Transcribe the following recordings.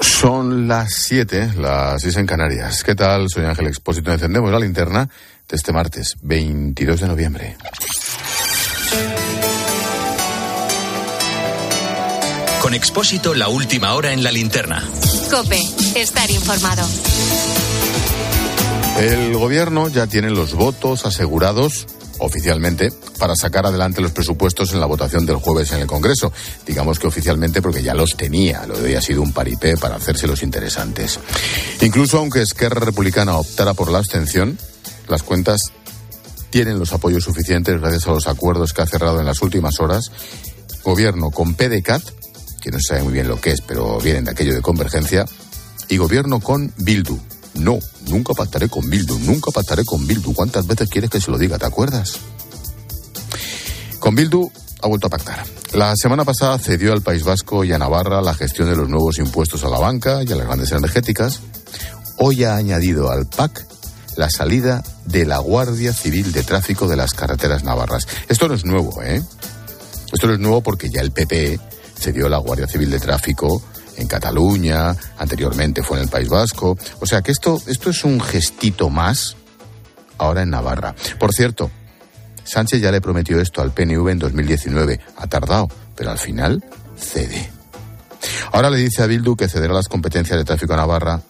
Son las 7, las 6 en Canarias. ¿Qué tal? Soy Ángel Expósito. Encendemos la linterna de este martes, 22 de noviembre. Con Expósito, la última hora en la linterna. Cope, estar informado. El gobierno ya tiene los votos asegurados oficialmente para sacar adelante los presupuestos en la votación del jueves en el Congreso. Digamos que oficialmente porque ya los tenía, lo había sido un paripé para hacerse los interesantes. Incluso aunque Esquerra Republicana optara por la abstención, las cuentas tienen los apoyos suficientes gracias a los acuerdos que ha cerrado en las últimas horas. Gobierno con PDCAT, que no se sabe muy bien lo que es, pero vienen de aquello de convergencia, y gobierno con Bildu, no, nunca pactaré con Bildu, nunca pactaré con Bildu. ¿Cuántas veces quieres que se lo diga? ¿Te acuerdas? Con Bildu ha vuelto a pactar. La semana pasada cedió al País Vasco y a Navarra la gestión de los nuevos impuestos a la banca y a las grandes energéticas. Hoy ha añadido al PAC la salida de la Guardia Civil de Tráfico de las carreteras navarras. Esto no es nuevo, ¿eh? Esto no es nuevo porque ya el PP cedió la Guardia Civil de Tráfico en Cataluña, anteriormente fue en el País Vasco. O sea que esto, esto es un gestito más ahora en Navarra. Por cierto, Sánchez ya le prometió esto al PNV en 2019. Ha tardado, pero al final cede. Ahora le dice a Bildu que cederá las competencias de tráfico a Navarra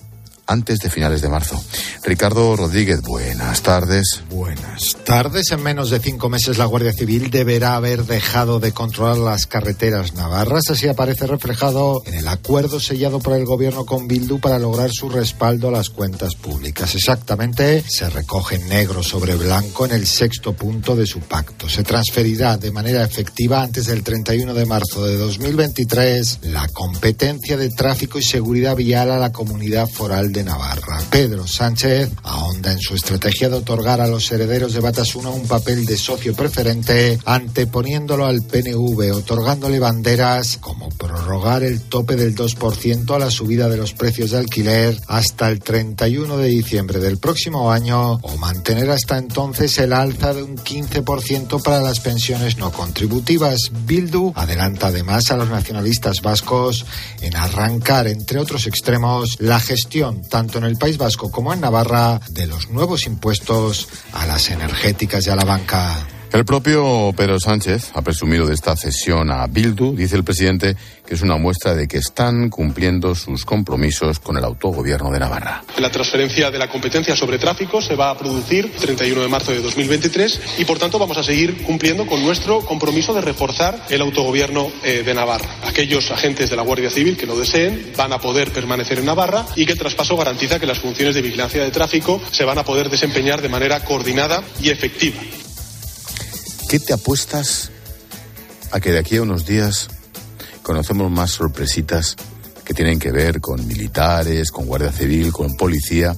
antes de finales de marzo. Ricardo Rodríguez, buenas tardes. Buenas tardes. En menos de cinco meses la Guardia Civil deberá haber dejado de controlar las carreteras navarras. Así aparece reflejado en el acuerdo sellado por el gobierno con Bildu para lograr su respaldo a las cuentas públicas. Exactamente, se recoge negro sobre blanco en el sexto punto de su pacto. Se transferirá de manera efectiva antes del 31 de marzo de 2023 la competencia de tráfico y seguridad vial a la comunidad foral de Navarra. Pedro Sánchez ahonda en su estrategia de otorgar a los herederos de Batasuna un papel de socio preferente, anteponiéndolo al PNV, otorgándole banderas como prorrogar el tope del 2% a la subida de los precios de alquiler hasta el 31 de diciembre del próximo año o mantener hasta entonces el alza de un 15% para las pensiones no contributivas. Bildu adelanta además a los nacionalistas vascos en arrancar, entre otros extremos, la gestión tanto en el País Vasco como en Navarra, de los nuevos impuestos a las energéticas y a la banca. El propio Pedro Sánchez ha presumido de esta cesión a Bildu, dice el presidente, que es una muestra de que están cumpliendo sus compromisos con el autogobierno de Navarra. La transferencia de la competencia sobre tráfico se va a producir el 31 de marzo de 2023 y, por tanto, vamos a seguir cumpliendo con nuestro compromiso de reforzar el autogobierno eh, de Navarra. Aquellos agentes de la Guardia Civil que lo deseen van a poder permanecer en Navarra y que el traspaso garantiza que las funciones de vigilancia de tráfico se van a poder desempeñar de manera coordinada y efectiva. ¿Qué te apuestas a que de aquí a unos días conocemos más sorpresitas que tienen que ver con militares, con Guardia Civil, con policía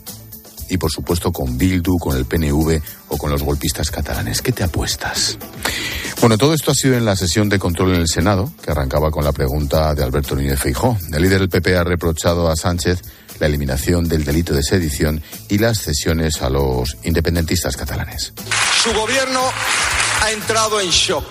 y por supuesto con Bildu, con el PNV o con los golpistas catalanes? ¿Qué te apuestas? Bueno, todo esto ha sido en la sesión de control en el Senado, que arrancaba con la pregunta de Alberto Núñez Feijó. El líder del PP ha reprochado a Sánchez la eliminación del delito de sedición y las cesiones a los independentistas catalanes. Su gobierno ha entrado en shock.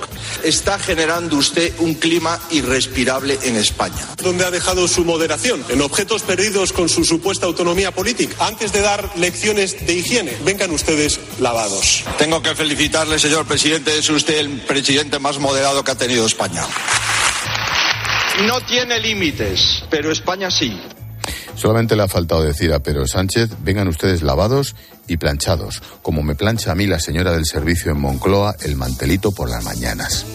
Está generando usted un clima irrespirable en España. ¿Dónde ha dejado su moderación? En objetos perdidos con su supuesta autonomía política. Antes de dar lecciones de higiene, vengan ustedes lavados. Tengo que felicitarle, señor presidente. Es usted el presidente más moderado que ha tenido España. No tiene límites, pero España sí. Solamente le ha faltado decir a Pedro Sánchez, vengan ustedes lavados y planchados, como me plancha a mí la señora del servicio en Moncloa el mantelito por las mañanas.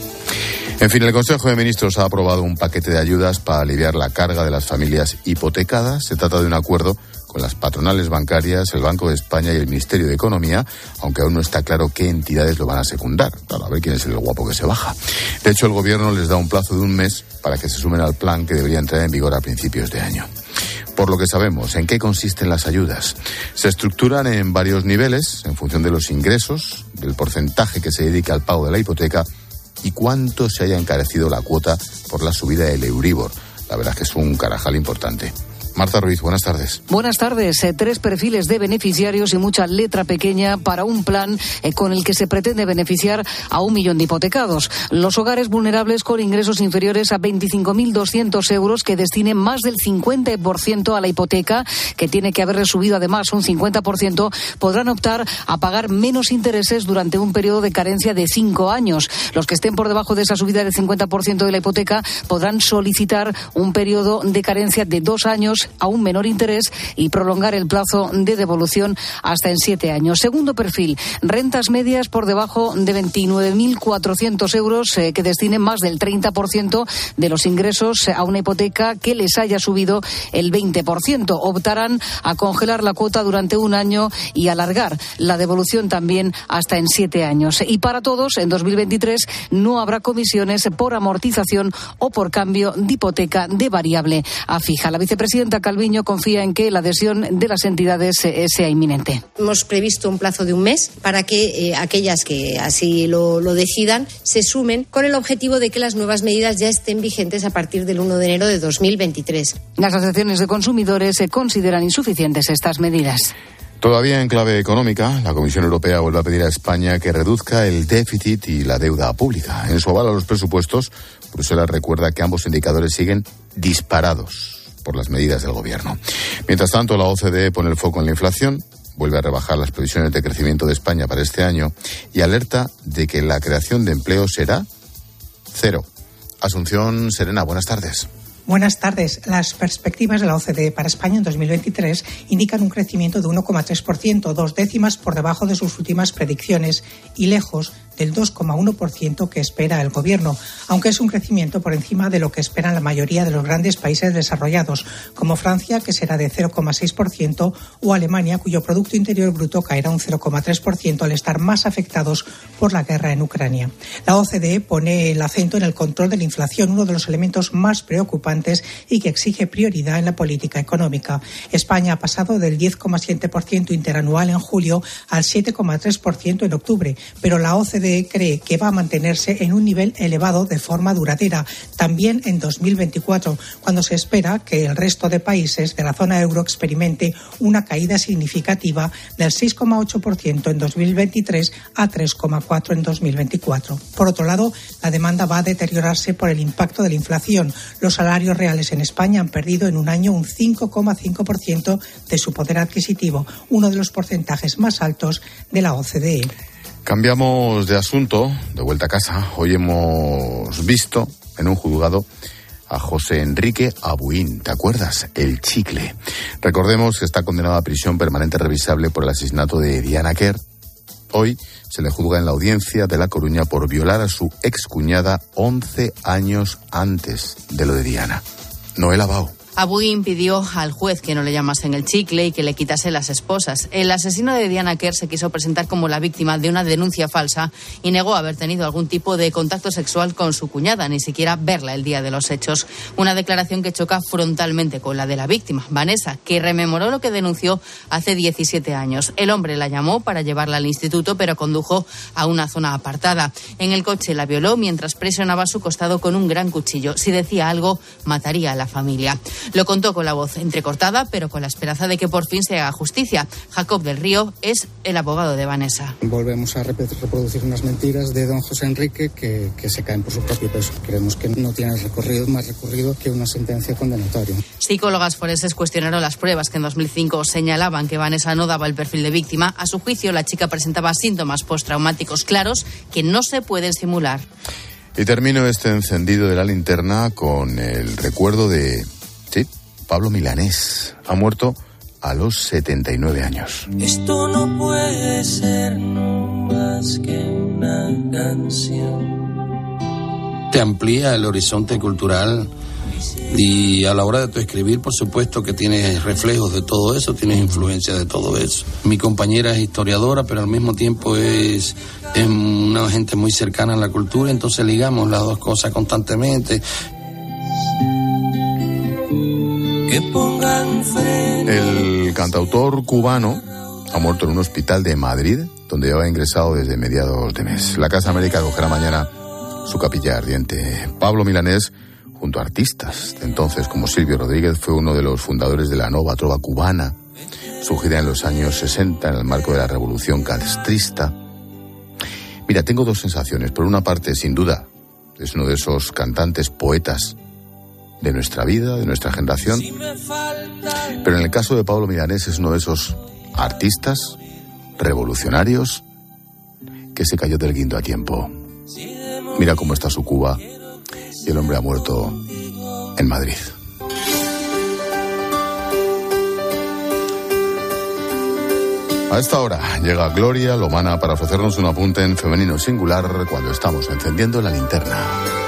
En fin, el Consejo de Ministros ha aprobado un paquete de ayudas para aliviar la carga de las familias hipotecadas. Se trata de un acuerdo con las patronales bancarias, el Banco de España y el Ministerio de Economía, aunque aún no está claro qué entidades lo van a secundar. Claro, a ver quién es el guapo que se baja. De hecho, el Gobierno les da un plazo de un mes para que se sumen al plan que debería entrar en vigor a principios de año. Por lo que sabemos, ¿en qué consisten las ayudas? Se estructuran en varios niveles, en función de los ingresos, del porcentaje que se dedica al pago de la hipoteca y cuánto se haya encarecido la cuota por la subida del Euribor. La verdad es que es un carajal importante. Marta Ruiz, buenas tardes. Buenas tardes. Eh, tres perfiles de beneficiarios y mucha letra pequeña para un plan eh, con el que se pretende beneficiar a un millón de hipotecados. Los hogares vulnerables con ingresos inferiores a 25.200 euros que destinen más del 50% a la hipoteca, que tiene que haberle subido además un 50%, podrán optar a pagar menos intereses durante un periodo de carencia de cinco años. Los que estén por debajo de esa subida del 50% de la hipoteca podrán solicitar un periodo de carencia de dos años a un menor interés y prolongar el plazo de devolución hasta en siete años. Segundo perfil, rentas medias por debajo de 29.400 euros eh, que destinen más del 30% de los ingresos a una hipoteca que les haya subido el 20%. Optarán a congelar la cuota durante un año y alargar la devolución también hasta en siete años. Y para todos, en 2023 no habrá comisiones por amortización o por cambio de hipoteca de variable a fija. La vicepresidenta Calviño confía en que la adhesión de las entidades eh, sea inminente. Hemos previsto un plazo de un mes para que eh, aquellas que así lo, lo, decidan se sumen con el objetivo de que las nuevas medidas ya estén vigentes a partir del 1 de enero de 2023. Las asociaciones de consumidores se consideran insuficientes estas medidas. Todavía en clave económica, la Comisión Europea vuelve a pedir a España que reduzca el déficit y la deuda pública. En su aval a los presupuestos, Bruselas recuerda que ambos indicadores siguen disparados por las medidas del gobierno. Mientras tanto, la OCDE pone el foco en la inflación, vuelve a rebajar las previsiones de crecimiento de España para este año y alerta de que la creación de empleo será cero. Asunción Serena, buenas tardes. Buenas tardes. Las perspectivas de la OCDE para España en 2023 indican un crecimiento de 1,3%, dos décimas por debajo de sus últimas predicciones y lejos del 2,1% que espera el Gobierno, aunque es un crecimiento por encima de lo que esperan la mayoría de los grandes países desarrollados, como Francia, que será de 0,6%, o Alemania, cuyo Producto Interior Bruto caerá un 0,3% al estar más afectados por la guerra en Ucrania. La OCDE pone el acento en el control de la inflación, uno de los elementos más preocupantes y que exige prioridad en la política económica. España ha pasado del 10,7% interanual en julio al 7,3% en octubre, pero la OCDE cree que va a mantenerse en un nivel elevado de forma duradera, también en 2024, cuando se espera que el resto de países de la zona euro experimente una caída significativa del 6,8% en 2023 a 3,4% en 2024. Por otro lado, la demanda va a deteriorarse por el impacto de la inflación. Los salarios reales en España han perdido en un año un 5,5% de su poder adquisitivo, uno de los porcentajes más altos de la OCDE. Cambiamos de asunto, de vuelta a casa. Hoy hemos visto en un juzgado a José Enrique Abuín, ¿te acuerdas? El chicle. Recordemos que está condenado a prisión permanente revisable por el asesinato de Diana Kerr. Hoy se le juzga en la audiencia de La Coruña por violar a su excuñada 11 años antes de lo de Diana. Noel Abao. Abuin pidió al juez que no le llamasen el chicle y que le quitase las esposas. El asesino de Diana Kerr se quiso presentar como la víctima de una denuncia falsa y negó haber tenido algún tipo de contacto sexual con su cuñada, ni siquiera verla el día de los hechos. Una declaración que choca frontalmente con la de la víctima, Vanessa, que rememoró lo que denunció hace 17 años. El hombre la llamó para llevarla al instituto, pero condujo a una zona apartada. En el coche la violó mientras presionaba su costado con un gran cuchillo. Si decía algo, mataría a la familia. Lo contó con la voz entrecortada, pero con la esperanza de que por fin se haga justicia. Jacob del Río es el abogado de Vanessa. Volvemos a reproducir unas mentiras de don José Enrique que, que se caen por su propio peso. Creemos que no tiene recorrido, más recorrido que una sentencia condenatoria. Psicólogas forenses cuestionaron las pruebas que en 2005 señalaban que Vanessa no daba el perfil de víctima. A su juicio, la chica presentaba síntomas postraumáticos claros que no se pueden simular. Y termino este encendido de la linterna con el recuerdo de Pablo Milanés ha muerto a los 79 años. Esto no puede ser más que una canción. Te amplía el horizonte cultural y a la hora de tu escribir, por supuesto que tienes reflejos de todo eso, tienes influencia de todo eso. Mi compañera es historiadora, pero al mismo tiempo es, es una gente muy cercana a la cultura, entonces ligamos las dos cosas constantemente. El cantautor cubano ha muerto en un hospital de Madrid, donde lleva ingresado desde mediados de mes. La Casa América acogerá mañana su capilla ardiente. Pablo Milanés junto a artistas de entonces como Silvio Rodríguez, fue uno de los fundadores de la Nova Trova cubana, surgida en los años 60 en el marco de la Revolución Castrista. Mira, tengo dos sensaciones. Por una parte, sin duda, es uno de esos cantantes poetas de nuestra vida, de nuestra generación. Pero en el caso de Pablo Milanés es uno de esos artistas revolucionarios que se cayó del guindo a tiempo. Mira cómo está su Cuba y el hombre ha muerto en Madrid. A esta hora llega Gloria Lomana para ofrecernos un apunte en femenino singular cuando estamos encendiendo la linterna.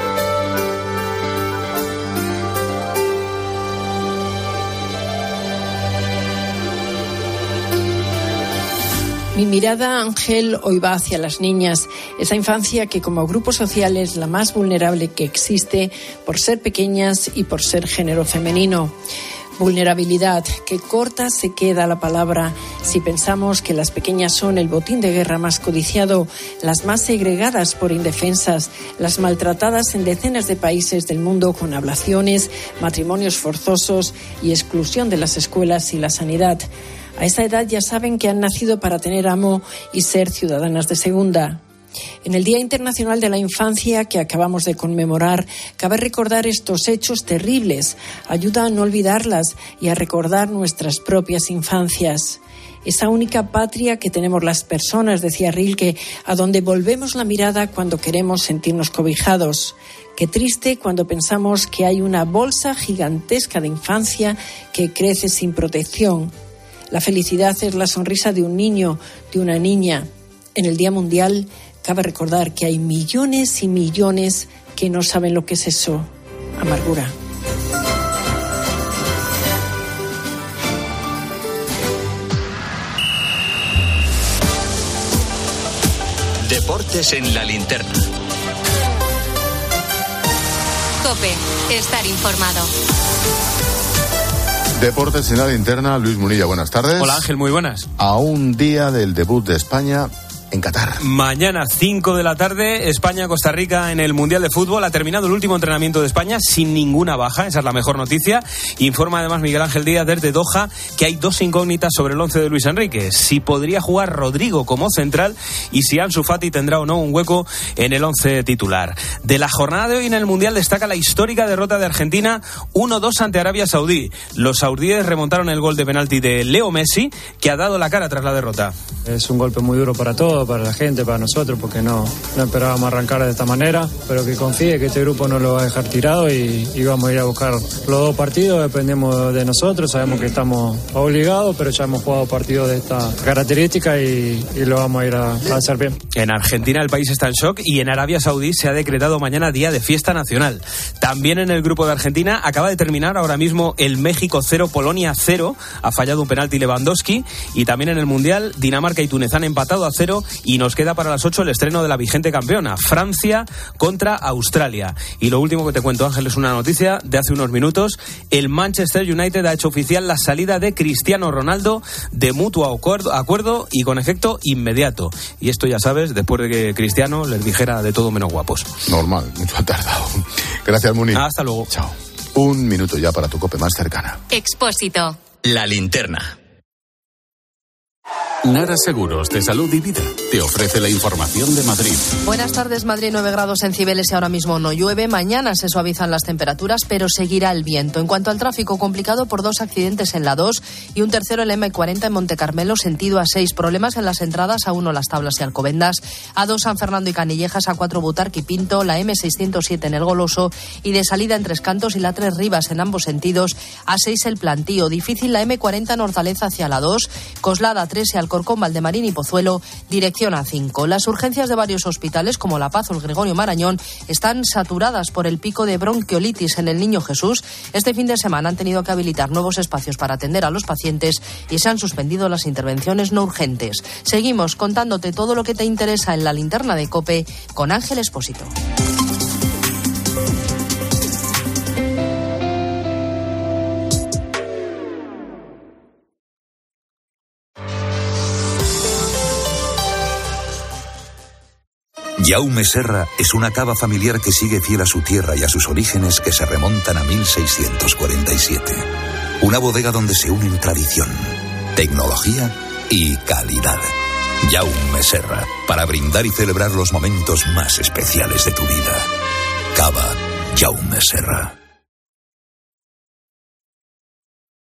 Mi mirada, Ángel, hoy va hacia las niñas, esa infancia que como grupo social es la más vulnerable que existe por ser pequeñas y por ser género femenino. Vulnerabilidad, que corta se queda la palabra si pensamos que las pequeñas son el botín de guerra más codiciado, las más segregadas por indefensas, las maltratadas en decenas de países del mundo con ablaciones, matrimonios forzosos y exclusión de las escuelas y la sanidad. A esa edad ya saben que han nacido para tener amo y ser ciudadanas de segunda. En el Día Internacional de la Infancia que acabamos de conmemorar, cabe recordar estos hechos terribles, ayuda a no olvidarlas y a recordar nuestras propias infancias. Esa única patria que tenemos las personas, decía Rilke, a donde volvemos la mirada cuando queremos sentirnos cobijados. Qué triste cuando pensamos que hay una bolsa gigantesca de infancia que crece sin protección la felicidad es la sonrisa de un niño, de una niña. En el Día Mundial cabe recordar que hay millones y millones que no saben lo que es eso, amargura. Deportes en la linterna. Cope, estar informado. Deportes en la linterna, Luis Munilla, buenas tardes. Hola Ángel, muy buenas. A un día del debut de España en Qatar. Mañana, 5 de la tarde, España-Costa Rica en el Mundial de Fútbol. Ha terminado el último entrenamiento de España sin ninguna baja, esa es la mejor noticia. Informa además Miguel Ángel Díaz desde Doha que hay dos incógnitas sobre el once de Luis Enrique. Si podría jugar Rodrigo como central y si Ansu Fati tendrá o no un hueco en el once titular. De la jornada de hoy en el Mundial destaca la histórica derrota de Argentina 1-2 ante Arabia Saudí. Los saudíes remontaron el gol de penalti de Leo Messi, que ha dado la cara tras la derrota. Es un golpe muy duro para todos para la gente, para nosotros, porque no, no esperábamos arrancar de esta manera, pero que confíe que este grupo no lo va a dejar tirado y, vamos a ir a buscar los dos partidos, dependemos de nosotros, sabemos que estamos obligados, pero ya hemos jugado partidos de esta característica y, lo vamos a ir a, a, hacer bien. En Argentina el país está en shock y en Arabia Saudí se ha decretado mañana día de fiesta nacional. También en el grupo de Argentina acaba de terminar ahora mismo el México 0, Polonia 0, ha fallado un penalti Lewandowski y también en el Mundial Dinamarca y Túnez han empatado a cero y nos queda para las 8 el estreno de la vigente campeona, Francia contra Australia. Y lo último que te cuento, Ángel, es una noticia de hace unos minutos. El Manchester United ha hecho oficial la salida de Cristiano Ronaldo de mutuo acuerdo, acuerdo y con efecto inmediato. Y esto ya sabes, después de que Cristiano les dijera de todo menos guapos. Normal, mucho ha tardado. Gracias, Muni. Hasta luego. Chao. Un minuto ya para tu cope más cercana. Expósito. La linterna. Nara Seguros de Salud y Vida te ofrece la información de Madrid. Buenas tardes, Madrid 9 grados en Cibeles y ahora mismo no llueve. Mañana se suavizan las temperaturas, pero seguirá el viento. En cuanto al tráfico, complicado por dos accidentes en la 2 y un tercero en la M40 en Monte Carmelo, sentido a 6. Problemas en las entradas a 1 Las Tablas y Alcobendas, a 2 San Fernando y Canillejas, a 4 Butarque y Pinto, la M607 en el Goloso y de salida en Tres Cantos y la 3 Rivas en ambos sentidos, a 6 el Plantío. Difícil la M40 Nortaleza hacia la 2, Coslada 3 y al Alcorcón, Valdemarín y Pozuelo, dirección A5. Las urgencias de varios hospitales, como La Paz o el Gregorio Marañón, están saturadas por el pico de bronquiolitis en el Niño Jesús. Este fin de semana han tenido que habilitar nuevos espacios para atender a los pacientes y se han suspendido las intervenciones no urgentes. Seguimos contándote todo lo que te interesa en la linterna de Cope con Ángel Espósito. Jaume Serra es una cava familiar que sigue fiel a su tierra y a sus orígenes que se remontan a 1647. Una bodega donde se unen tradición, tecnología y calidad. Jaume Serra, para brindar y celebrar los momentos más especiales de tu vida. Cava Jaume Serra.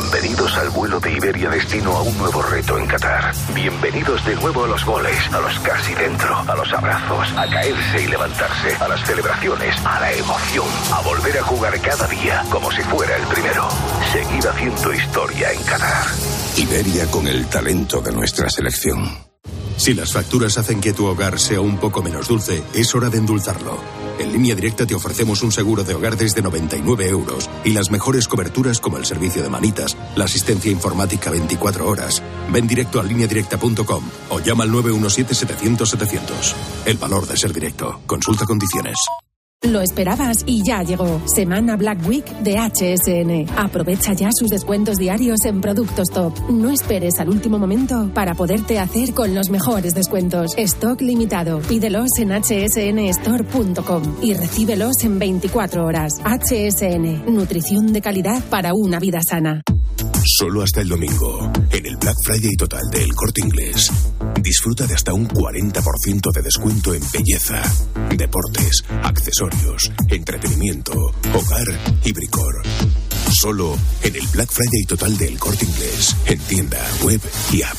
Bienvenidos al vuelo de Iberia destino a un nuevo reto en Qatar. Bienvenidos de nuevo a los goles, a los casi dentro, a los abrazos, a caerse y levantarse, a las celebraciones, a la emoción, a volver a jugar cada día como si fuera el primero. Seguir haciendo historia en Qatar. Iberia con el talento de nuestra selección. Si las facturas hacen que tu hogar sea un poco menos dulce, es hora de endulzarlo. En línea directa te ofrecemos un seguro de hogar desde 99 euros y las mejores coberturas como el servicio de manitas, la asistencia informática 24 horas. Ven directo a lineadirecta.com o llama al 917-700-700. El valor de ser directo. Consulta condiciones. Lo esperabas y ya llegó. Semana Black Week de HSN. Aprovecha ya sus descuentos diarios en productos top. No esperes al último momento para poderte hacer con los mejores descuentos. Stock limitado. Pídelos en hsnstore.com y recíbelos en 24 horas. HSN. Nutrición de calidad para una vida sana. Solo hasta el domingo, en el Black Friday total del Corte Inglés. Disfruta de hasta un 40% de descuento en belleza, deportes, accesorios, entretenimiento, hogar y bricor. Solo en el Black Friday total del Corte Inglés, en tienda, web y app.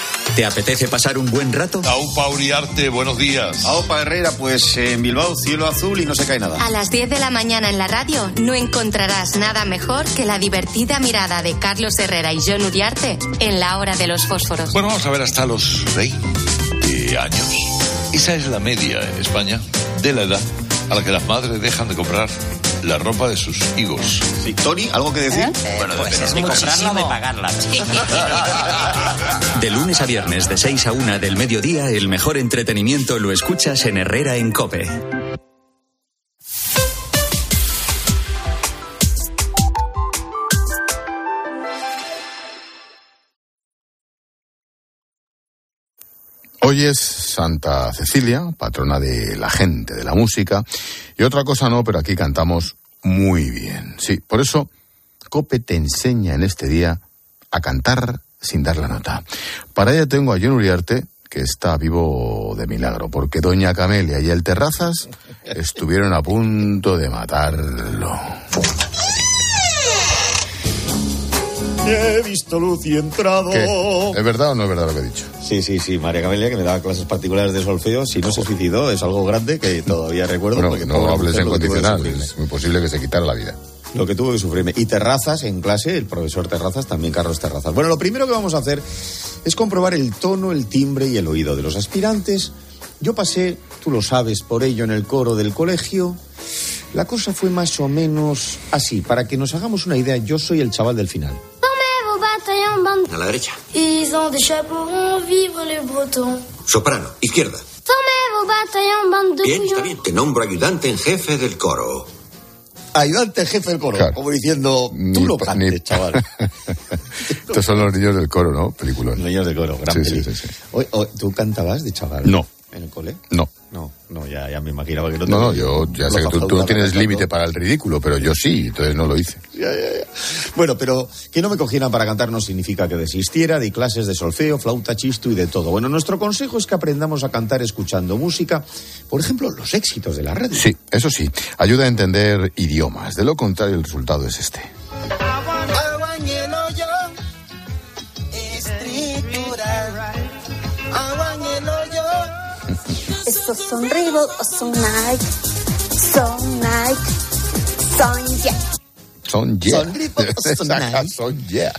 ¿Te apetece pasar un buen rato? Aupa Uriarte, buenos días. Aupa Herrera, pues en Bilbao, cielo azul y no se cae nada. A las 10 de la mañana en la radio no encontrarás nada mejor que la divertida mirada de Carlos Herrera y John Uriarte en la hora de los fósforos. Bueno, vamos a ver hasta los 20 años. Esa es la media en España de la edad a la que las madres dejan de comprar la ropa de sus higos. Sí, Tony, ¿algo que decir? Bueno, pues es de comprarla o de pagarla. De lunes a viernes, de 6 a 1 del mediodía, el mejor entretenimiento lo escuchas en Herrera en Cope. Hoy es Santa Cecilia, patrona de la gente, de la música, y otra cosa no, pero aquí cantamos muy bien. Sí, por eso Cope te enseña en este día a cantar sin dar la nota. Para ello tengo a John Uriarte, que está vivo de milagro, porque Doña Camelia y el Terrazas estuvieron a punto de matarlo. He visto luz y entrado. ¿Qué? ¿Es verdad o no es verdad lo que he dicho? Sí, sí, sí. María Camelia, que me daba clases particulares de solfeo, si no se suicidó, es algo grande que todavía recuerdo. Bueno, porque no hables en condicional, es muy posible que se quitara la vida. Lo que tuvo que sufrirme. Y Terrazas en clase, el profesor Terrazas, también Carlos Terrazas. Bueno, lo primero que vamos a hacer es comprobar el tono, el timbre y el oído de los aspirantes. Yo pasé, tú lo sabes, por ello en el coro del colegio. La cosa fue más o menos así. Para que nos hagamos una idea, yo soy el chaval del final. A la derecha. Ils ont des chapeaux, vivre les bretons. Soprano. Izquierda. Bien, está bien. Te nombro ayudante en jefe del coro. Ayudante jefe del coro, Claro. como diciendo, tú lo cantes, ni- chaval. Estos son los niños del coro, ¿no? Película. Niños del coro, gran sí, peli. sí, sí, ¿Tú cantabas de chaval? No. ¿En el cole? No. No, no, ya, ya me imaginaba que no te No, no, yo ya sé que tú, tú no tienes límite para el ridículo, pero yo sí, entonces no lo hice. Ya, ya, ya. Bueno, pero que no me cogieran para cantar no significa que desistiera de clases de solfeo, flauta, chisto y de todo. Bueno, nuestro consejo es que aprendamos a cantar escuchando música, por ejemplo, los éxitos de la radio. Sí, eso sí, ayuda a entender idiomas. De lo contrario, el resultado es este. Estos son Reebok o son Nike. Son Nike. Son yeah. Son yeah. Son Reebok o son Nike. son yeah.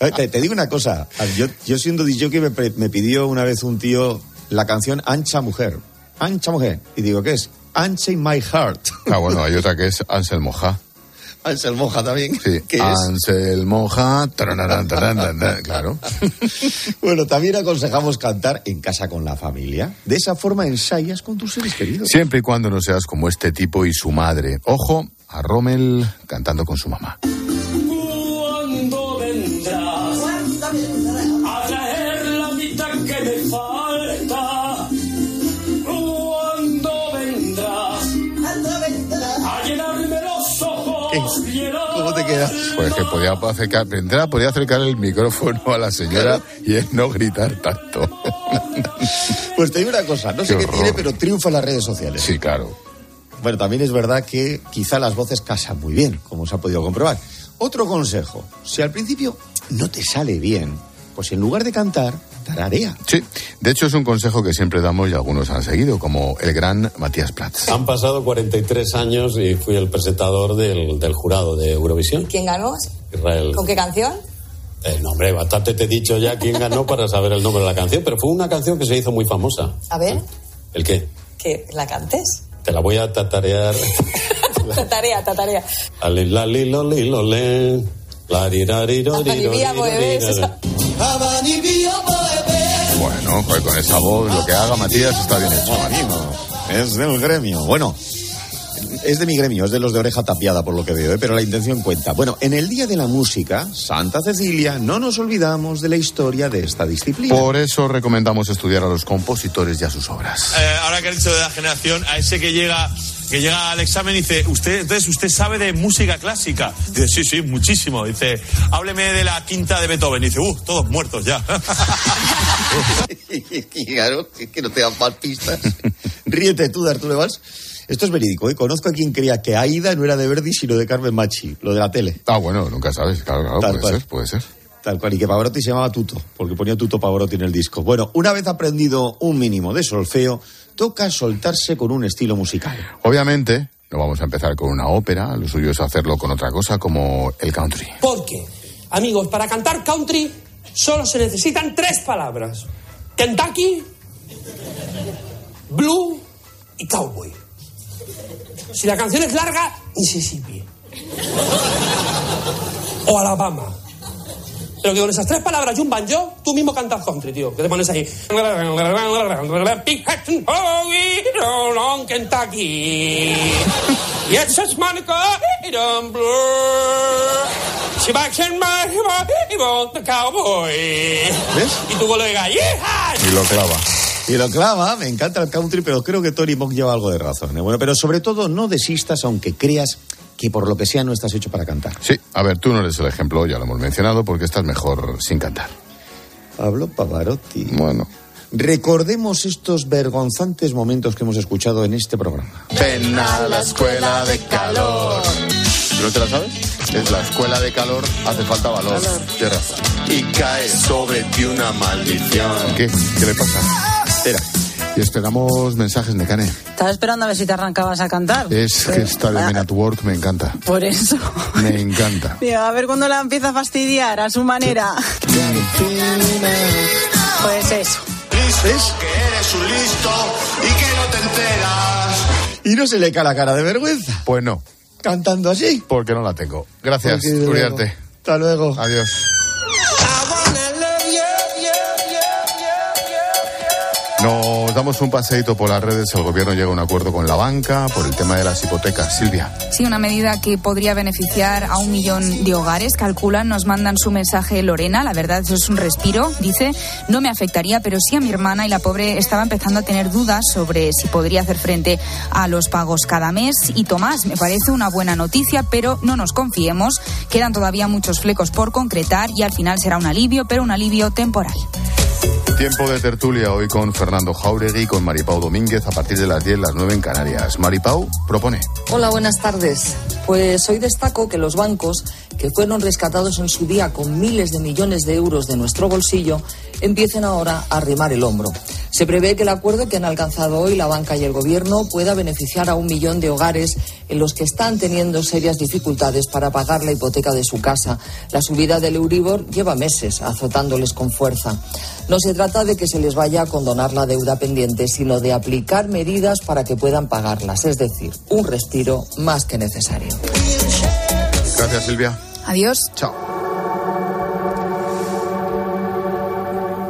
Eh, Te, te digo una cosa, yo, yo siendo DJ que me, pre- me pidió una vez un tío la canción Ancha Mujer. Ancha Mujer. Y digo, ¿qué es? Ancha in my heart. Ah, bueno, hay otra que es Ansel Moja. Ansel Moja también. Sí, ¿Qué es? Ansel Moja. tararán, tararán, tararán, Claro. Bueno, también aconsejamos cantar en casa con la familia. De esa forma ensayas con tus seres queridos. Siempre y cuando no seas como este tipo y su madre. Ojo a Rommel cantando con su mamá. Pues que podía acercar, podía acercar el micrófono a la señora y él no gritar tanto. Pues te digo una cosa, no sé Qué tiene, pero triunfa en las redes sociales. Sí, claro. Bueno, también es verdad que quizá las voces casan muy bien, como se ha podido comprobar. Otro consejo, si al principio no te sale bien, pues en lugar de cantar, tararea. Sí, de hecho es un consejo que siempre damos y algunos han seguido, como el gran Matías Prats. Han pasado 43 años y fui el presentador del, del jurado de Eurovisión. ¿Quién ganó? Israel. ¿Con qué canción? El nombre, bastante te he dicho ya quién ganó para saber el nombre de la canción, pero fue una canción que se hizo muy famosa. A ver, ¿El qué? que la cantes. Te la voy a tatarear. Tarea, tarea. Ali, la, li, lo, li, lo, le. La, Bueno, pues con esa voz lo que haga Matías está bien hecho. Es del gremio. Bueno, es de mi gremio, es de los de oreja tapiada por lo que veo, ¿eh? pero la intención cuenta. Bueno, en el Día de la Música, Santa Cecilia, no nos olvidamos de la historia de esta disciplina. Por eso recomendamos estudiar a los compositores y a sus obras. Eh, ahora que has dicho de la generación, a ese que llega que llega al examen y dice, usted, entonces usted sabe de música clásica. Dice, sí, sí, muchísimo. Dice, hábleme de la quinta de Beethoven. Dice, uh, todos muertos ya. claro, es que no te dan mal pistas. Ríete tú de Arturo Valls. Esto es verídico, ¿eh? Conozco a quien creía que Aida no era de Verdi, sino de Carmen Machi, lo de la tele. Ah, bueno, nunca sabes, claro, claro, Tal puede cual. ser, puede ser. Tal cual, y que Pavarotti se llamaba Tuto, porque ponía Tuto Pavarotti en el disco. Bueno, una vez aprendido un mínimo de solfeo, toca soltarse con un estilo musical. Obviamente, no vamos a empezar con una ópera, lo suyo es hacerlo con otra cosa como el country. Porque, amigos, para cantar country solo se necesitan tres palabras. Kentucky, blue y cowboy. Si la canción es larga, Mississippi. O Alabama. Pero que con esas tres palabras y un banjo, tú mismo cantas country, tío. Que te pones ahí. Kentucky. Yes, it's Monica, it don't blur. She backs in my, he wants the cowboy. ¿Ves? Y tu colega. Y lo clava. Y lo clava, me encanta el country, pero creo que Tony Monk lleva algo de razón. ¿eh? Bueno, pero sobre todo no desistas aunque creas que por lo que sea no estás hecho para cantar. Sí, a ver, tú no eres el ejemplo, ya lo hemos mencionado, porque estás mejor sin cantar. Pablo Pavarotti. Bueno. Recordemos estos vergonzantes momentos que hemos escuchado en este programa. Ven a la escuela de calor. ¿No te la sabes? Es la escuela de calor, hace falta valor. Tierra. Y cae sobre ti una maldición. ¿Qué? ¿Qué le pasa? Espera. Y esperamos mensajes, Necane. Estaba esperando a ver si te arrancabas a cantar. Es que esta de Men at Work me encanta. Por eso. Me encanta. Digo, a ver cuándo la empieza a fastidiar a su manera. Pues eso. ¿Ves? Que eres un listo y que no te enteras. Y no se le cae la cara de vergüenza. Pues no, Cantando así. porque no la tengo. Gracias, Uriarte. Hasta luego. Adiós. Nos damos un paseíto por las redes. El gobierno llega a un acuerdo con la banca por el tema de las hipotecas. Silvia. Sí, una medida que podría beneficiar a un millón de hogares. Calculan, nos mandan su mensaje Lorena. La verdad, eso es un respiro. Dice, no me afectaría, pero sí a mi hermana. Y la pobre estaba empezando a tener dudas sobre si podría hacer frente a los pagos cada mes. Y Tomás, me parece una buena noticia, pero no nos confiemos. Quedan todavía muchos flecos por concretar y al final será un alivio, pero un alivio temporal. Tiempo de tertulia hoy con Fernando Jauregui con Maripau Domínguez a partir de las 10, las 9 en Canarias. Maripau propone. Hola, buenas tardes. Pues hoy destaco que los bancos, que fueron rescatados en su día con miles de millones de euros de nuestro bolsillo, empiecen ahora a arrimar el hombro. Se prevé que el acuerdo que han alcanzado hoy la banca y el gobierno pueda beneficiar a un millón de hogares en los que están teniendo serias dificultades para pagar la hipoteca de su casa. La subida del Euribor lleva meses azotándoles con fuerza. No se trata de que se les vaya a condonar la deuda pendiente, sino de aplicar medidas para que puedan pagarlas, es decir, un respiro más que necesario. Gracias, Silvia. Adiós. Chao.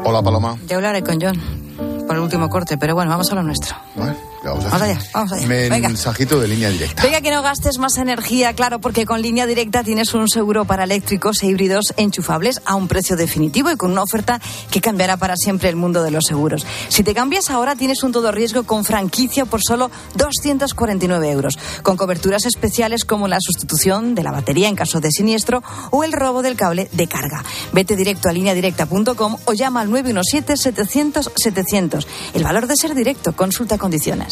Hola, Paloma. Ya hablaré con John por el último corte, pero bueno, vamos a lo nuestro. Bueno, vamos, Vamos allá, vamos allá. Venga. Mensajito de línea directa. Venga, que no gastes más energía, claro, porque con línea directa tienes un seguro para eléctricos e híbridos enchufables a un precio definitivo y con una oferta que cambiará para siempre el mundo de los seguros. Si te cambias ahora, tienes un todo riesgo con franquicia por solo 249 euros, con coberturas especiales como la sustitución de la batería en caso de siniestro o el robo del cable de carga. Vete directo a lineadirecta.com o llama al 917-700-700. El valor de ser directo, consulta condiciones.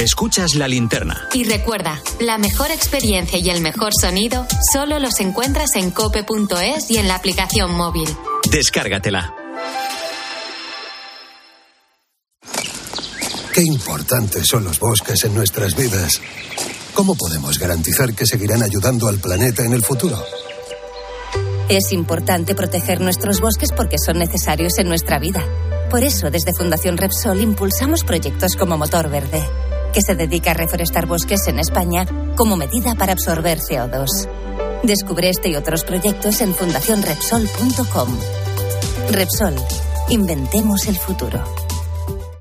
Escuchas la linterna. Y recuerda, la mejor experiencia y el mejor sonido solo los encuentras en cope.es y en la aplicación móvil. Descárgatela. Qué importantes son los bosques en nuestras vidas. ¿Cómo podemos garantizar que seguirán ayudando al planeta en el futuro? Es importante proteger nuestros bosques porque son necesarios en nuestra vida. Por eso, desde Fundación Repsol impulsamos proyectos como Motor Verde, que se dedica a reforestar bosques en España como medida para absorber CO2. Descubre este y otros proyectos en fundacionrepsol.com. Repsol, inventemos el futuro.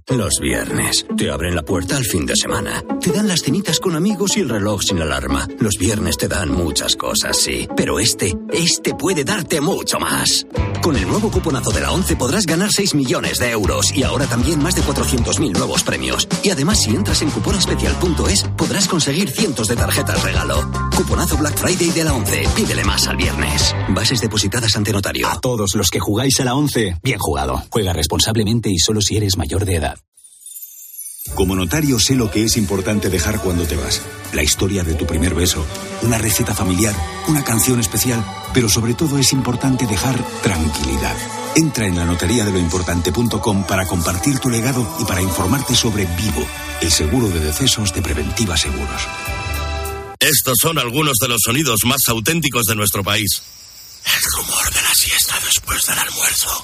Los viernes. Te abren la puerta al fin de semana. Te dan las cenitas con amigos y el reloj sin alarma. Los viernes te dan muchas cosas, sí. Pero este, este puede darte mucho más. Con el nuevo cuponazo de la 11 podrás ganar 6 millones de euros y ahora también más de 400.000 nuevos premios. Y además, si entras en cuponespecial.es, podrás conseguir cientos de tarjetas regalo. Cuponazo Black Friday de la 11. Pídele más al viernes. Bases depositadas ante notario. A todos los que jugáis a la 11, bien jugado. Juega responsablemente y solo si eres mayor de edad. Como notario sé lo que es importante dejar cuando te vas. La historia de tu primer beso, una receta familiar, una canción especial, pero sobre todo es importante dejar tranquilidad. Entra en la notaría de lo importante.com para compartir tu legado y para informarte sobre Vivo, el seguro de decesos de Preventiva Seguros. Estos son algunos de los sonidos más auténticos de nuestro país. El rumor de la siesta después del almuerzo.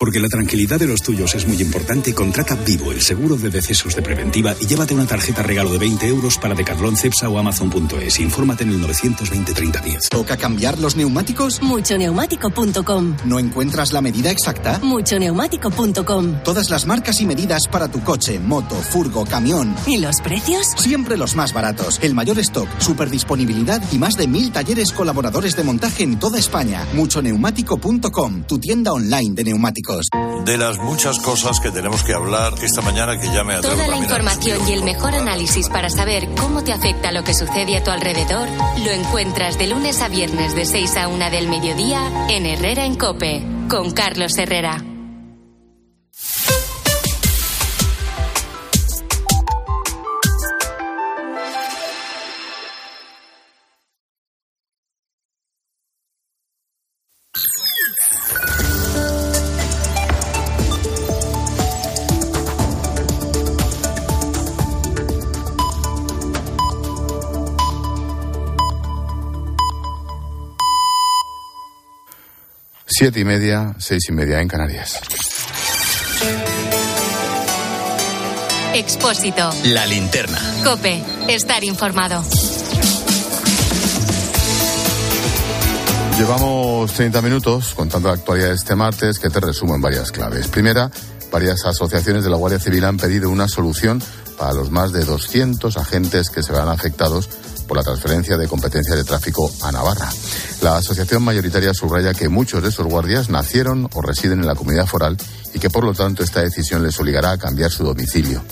Porque la tranquilidad de los tuyos es muy importante, contrata Vivo, el seguro de decesos de preventiva, y llévate una tarjeta regalo de 20 euros para Decathlon, Cepsa o Amazon.es. Infórmate en el 920 30 10. ¿Toca cambiar los neumáticos? Muchoneumático.com. ¿No encuentras la medida exacta? Muchoneumático.com. Todas las marcas y medidas para tu coche, moto, furgo, camión. ¿Y los precios? Siempre los más baratos. El mayor stock, super disponibilidad y más de mil talleres colaboradores de montaje en toda España. Muchoneumático.com, tu tienda online de neumáticos. De las muchas cosas que tenemos que hablar esta mañana que ya me atrevo Toda la información y el mejor análisis para saber cómo te afecta lo que sucede a tu alrededor lo encuentras de lunes a viernes de 6 a 1 del mediodía en Herrera en Cope con Carlos Herrera. Siete y media, seis y media en Canarias. Expósito. La linterna. Cope. Estar informado. Llevamos 30 minutos contando la actualidad de este martes que te resumo en varias claves. Primera, varias asociaciones de la Guardia Civil han pedido una solución para los más de 200 agentes que se verán afectados por la transferencia de competencia de tráfico a Navarra. La asociación mayoritaria subraya que muchos de esos guardias nacieron o residen en la comunidad foral y que por lo tanto esta decisión les obligará a cambiar su domicilio.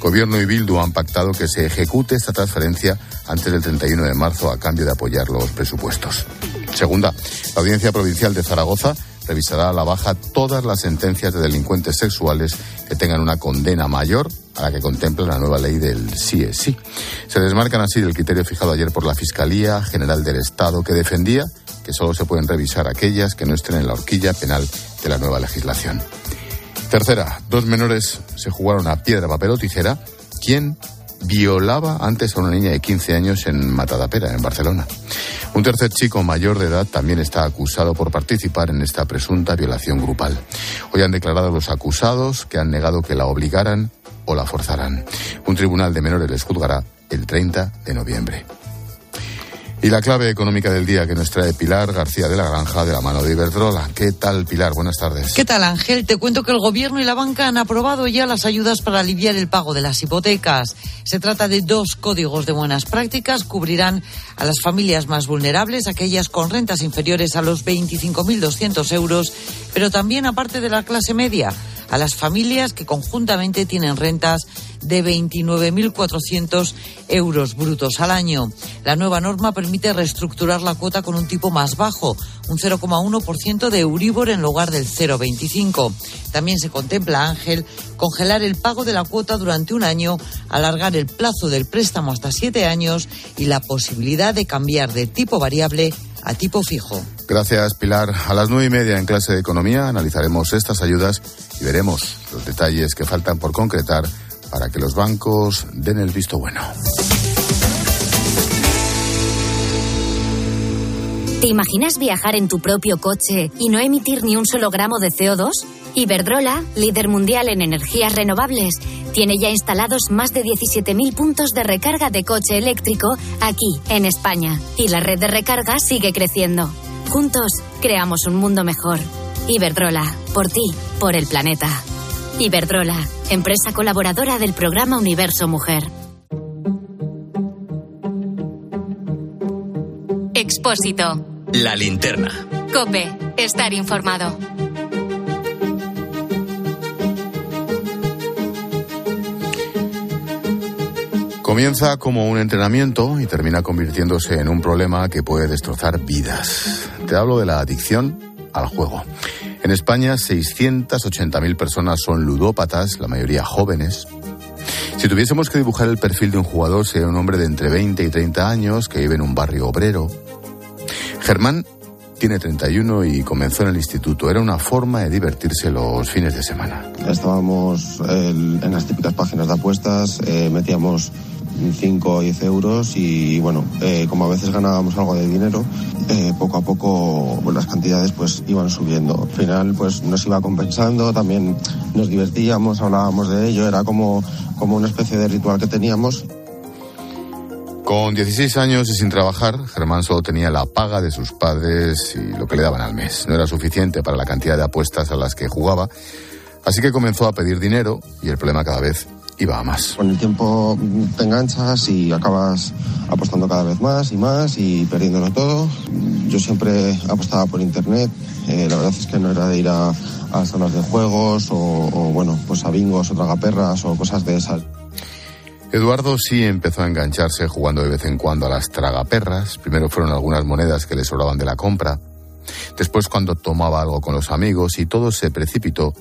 Gobierno y Bildu han pactado que se ejecute esta transferencia antes del 31 de marzo a cambio de apoyar los presupuestos. Segunda, la Audiencia Provincial de Zaragoza revisará a la baja todas las sentencias de delincuentes sexuales que tengan una condena mayor a la que contempla la nueva ley del sí. Se desmarcan así del criterio fijado ayer por la Fiscalía General del Estado que defendía que solo se pueden revisar aquellas que no estén en la horquilla penal de la nueva legislación. Tercera, dos menores se jugaron a piedra, papel o tijera. ¿Quién violaba antes a una niña de 15 años en Matadapera, en Barcelona? Un tercer chico mayor de edad también está acusado por participar en esta presunta violación grupal. Hoy han declarado los acusados que han negado que la obligaran o la forzaran. Un tribunal de menores les juzgará el 30 de noviembre. Y la clave económica del día que nos trae Pilar García de la Granja de la mano de Iberdrola. ¿Qué tal, Pilar? Buenas tardes. ¿Qué tal, Ángel? Te cuento que el Gobierno y la banca han aprobado ya las ayudas para aliviar el pago de las hipotecas. Se trata de dos códigos de buenas prácticas. Cubrirán a las familias más vulnerables, aquellas con rentas inferiores a los 25.200 euros, pero también aparte de la clase media a las familias que conjuntamente tienen rentas de 29.400 euros brutos al año. La nueva norma permite reestructurar la cuota con un tipo más bajo, un 0,1% de Euribor en lugar del 0,25. También se contempla, Ángel, congelar el pago de la cuota durante un año, alargar el plazo del préstamo hasta siete años y la posibilidad de cambiar de tipo variable a tipo fijo. Gracias, Pilar. A las nueve y media en clase de economía analizaremos estas ayudas y veremos los detalles que faltan por concretar para que los bancos den el visto bueno. ¿Te imaginas viajar en tu propio coche y no emitir ni un solo gramo de CO2? Iberdrola, líder mundial en energías renovables, tiene ya instalados más de 17.000 puntos de recarga de coche eléctrico aquí, en España. Y la red de recarga sigue creciendo. Juntos, creamos un mundo mejor. Iberdrola, por ti, por el planeta. Iberdrola, empresa colaboradora del programa Universo Mujer. Expósito. La linterna. Cope. Estar informado. Comienza como un entrenamiento y termina convirtiéndose en un problema que puede destrozar vidas. Te hablo de la adicción al juego. En España, 680.000 personas son ludópatas, la mayoría jóvenes. Si tuviésemos que dibujar el perfil de un jugador, sería un hombre de entre 20 y 30 años que vive en un barrio obrero. Germán tiene 31 y comenzó en el instituto. Era una forma de divertirse los fines de semana. Estábamos en las típicas páginas de apuestas, eh, metíamos 5 o 10 euros y bueno, eh, como a veces ganábamos algo de dinero, eh, poco a poco pues, las cantidades pues iban subiendo. Al final pues nos iba compensando, también nos divertíamos, hablábamos de ello, era como, como una especie de ritual que teníamos. Con 16 años y sin trabajar, Germán solo tenía la paga de sus padres y lo que le daban al mes. No era suficiente para la cantidad de apuestas a las que jugaba, así que comenzó a pedir dinero y el problema cada vez iba a más. Con el tiempo te enganchas y acabas apostando cada vez más y más y perdiéndolo todo. Yo siempre apostaba por internet. Eh, la verdad es que no era de ir a, a salas de juegos o, o, bueno, pues a bingos o tragaperras o cosas de esas. Eduardo sí empezó a engancharse jugando de vez en cuando a las tragaperras. Primero fueron algunas monedas que le sobraban de la compra. Después cuando tomaba algo con los amigos y todo se precipitó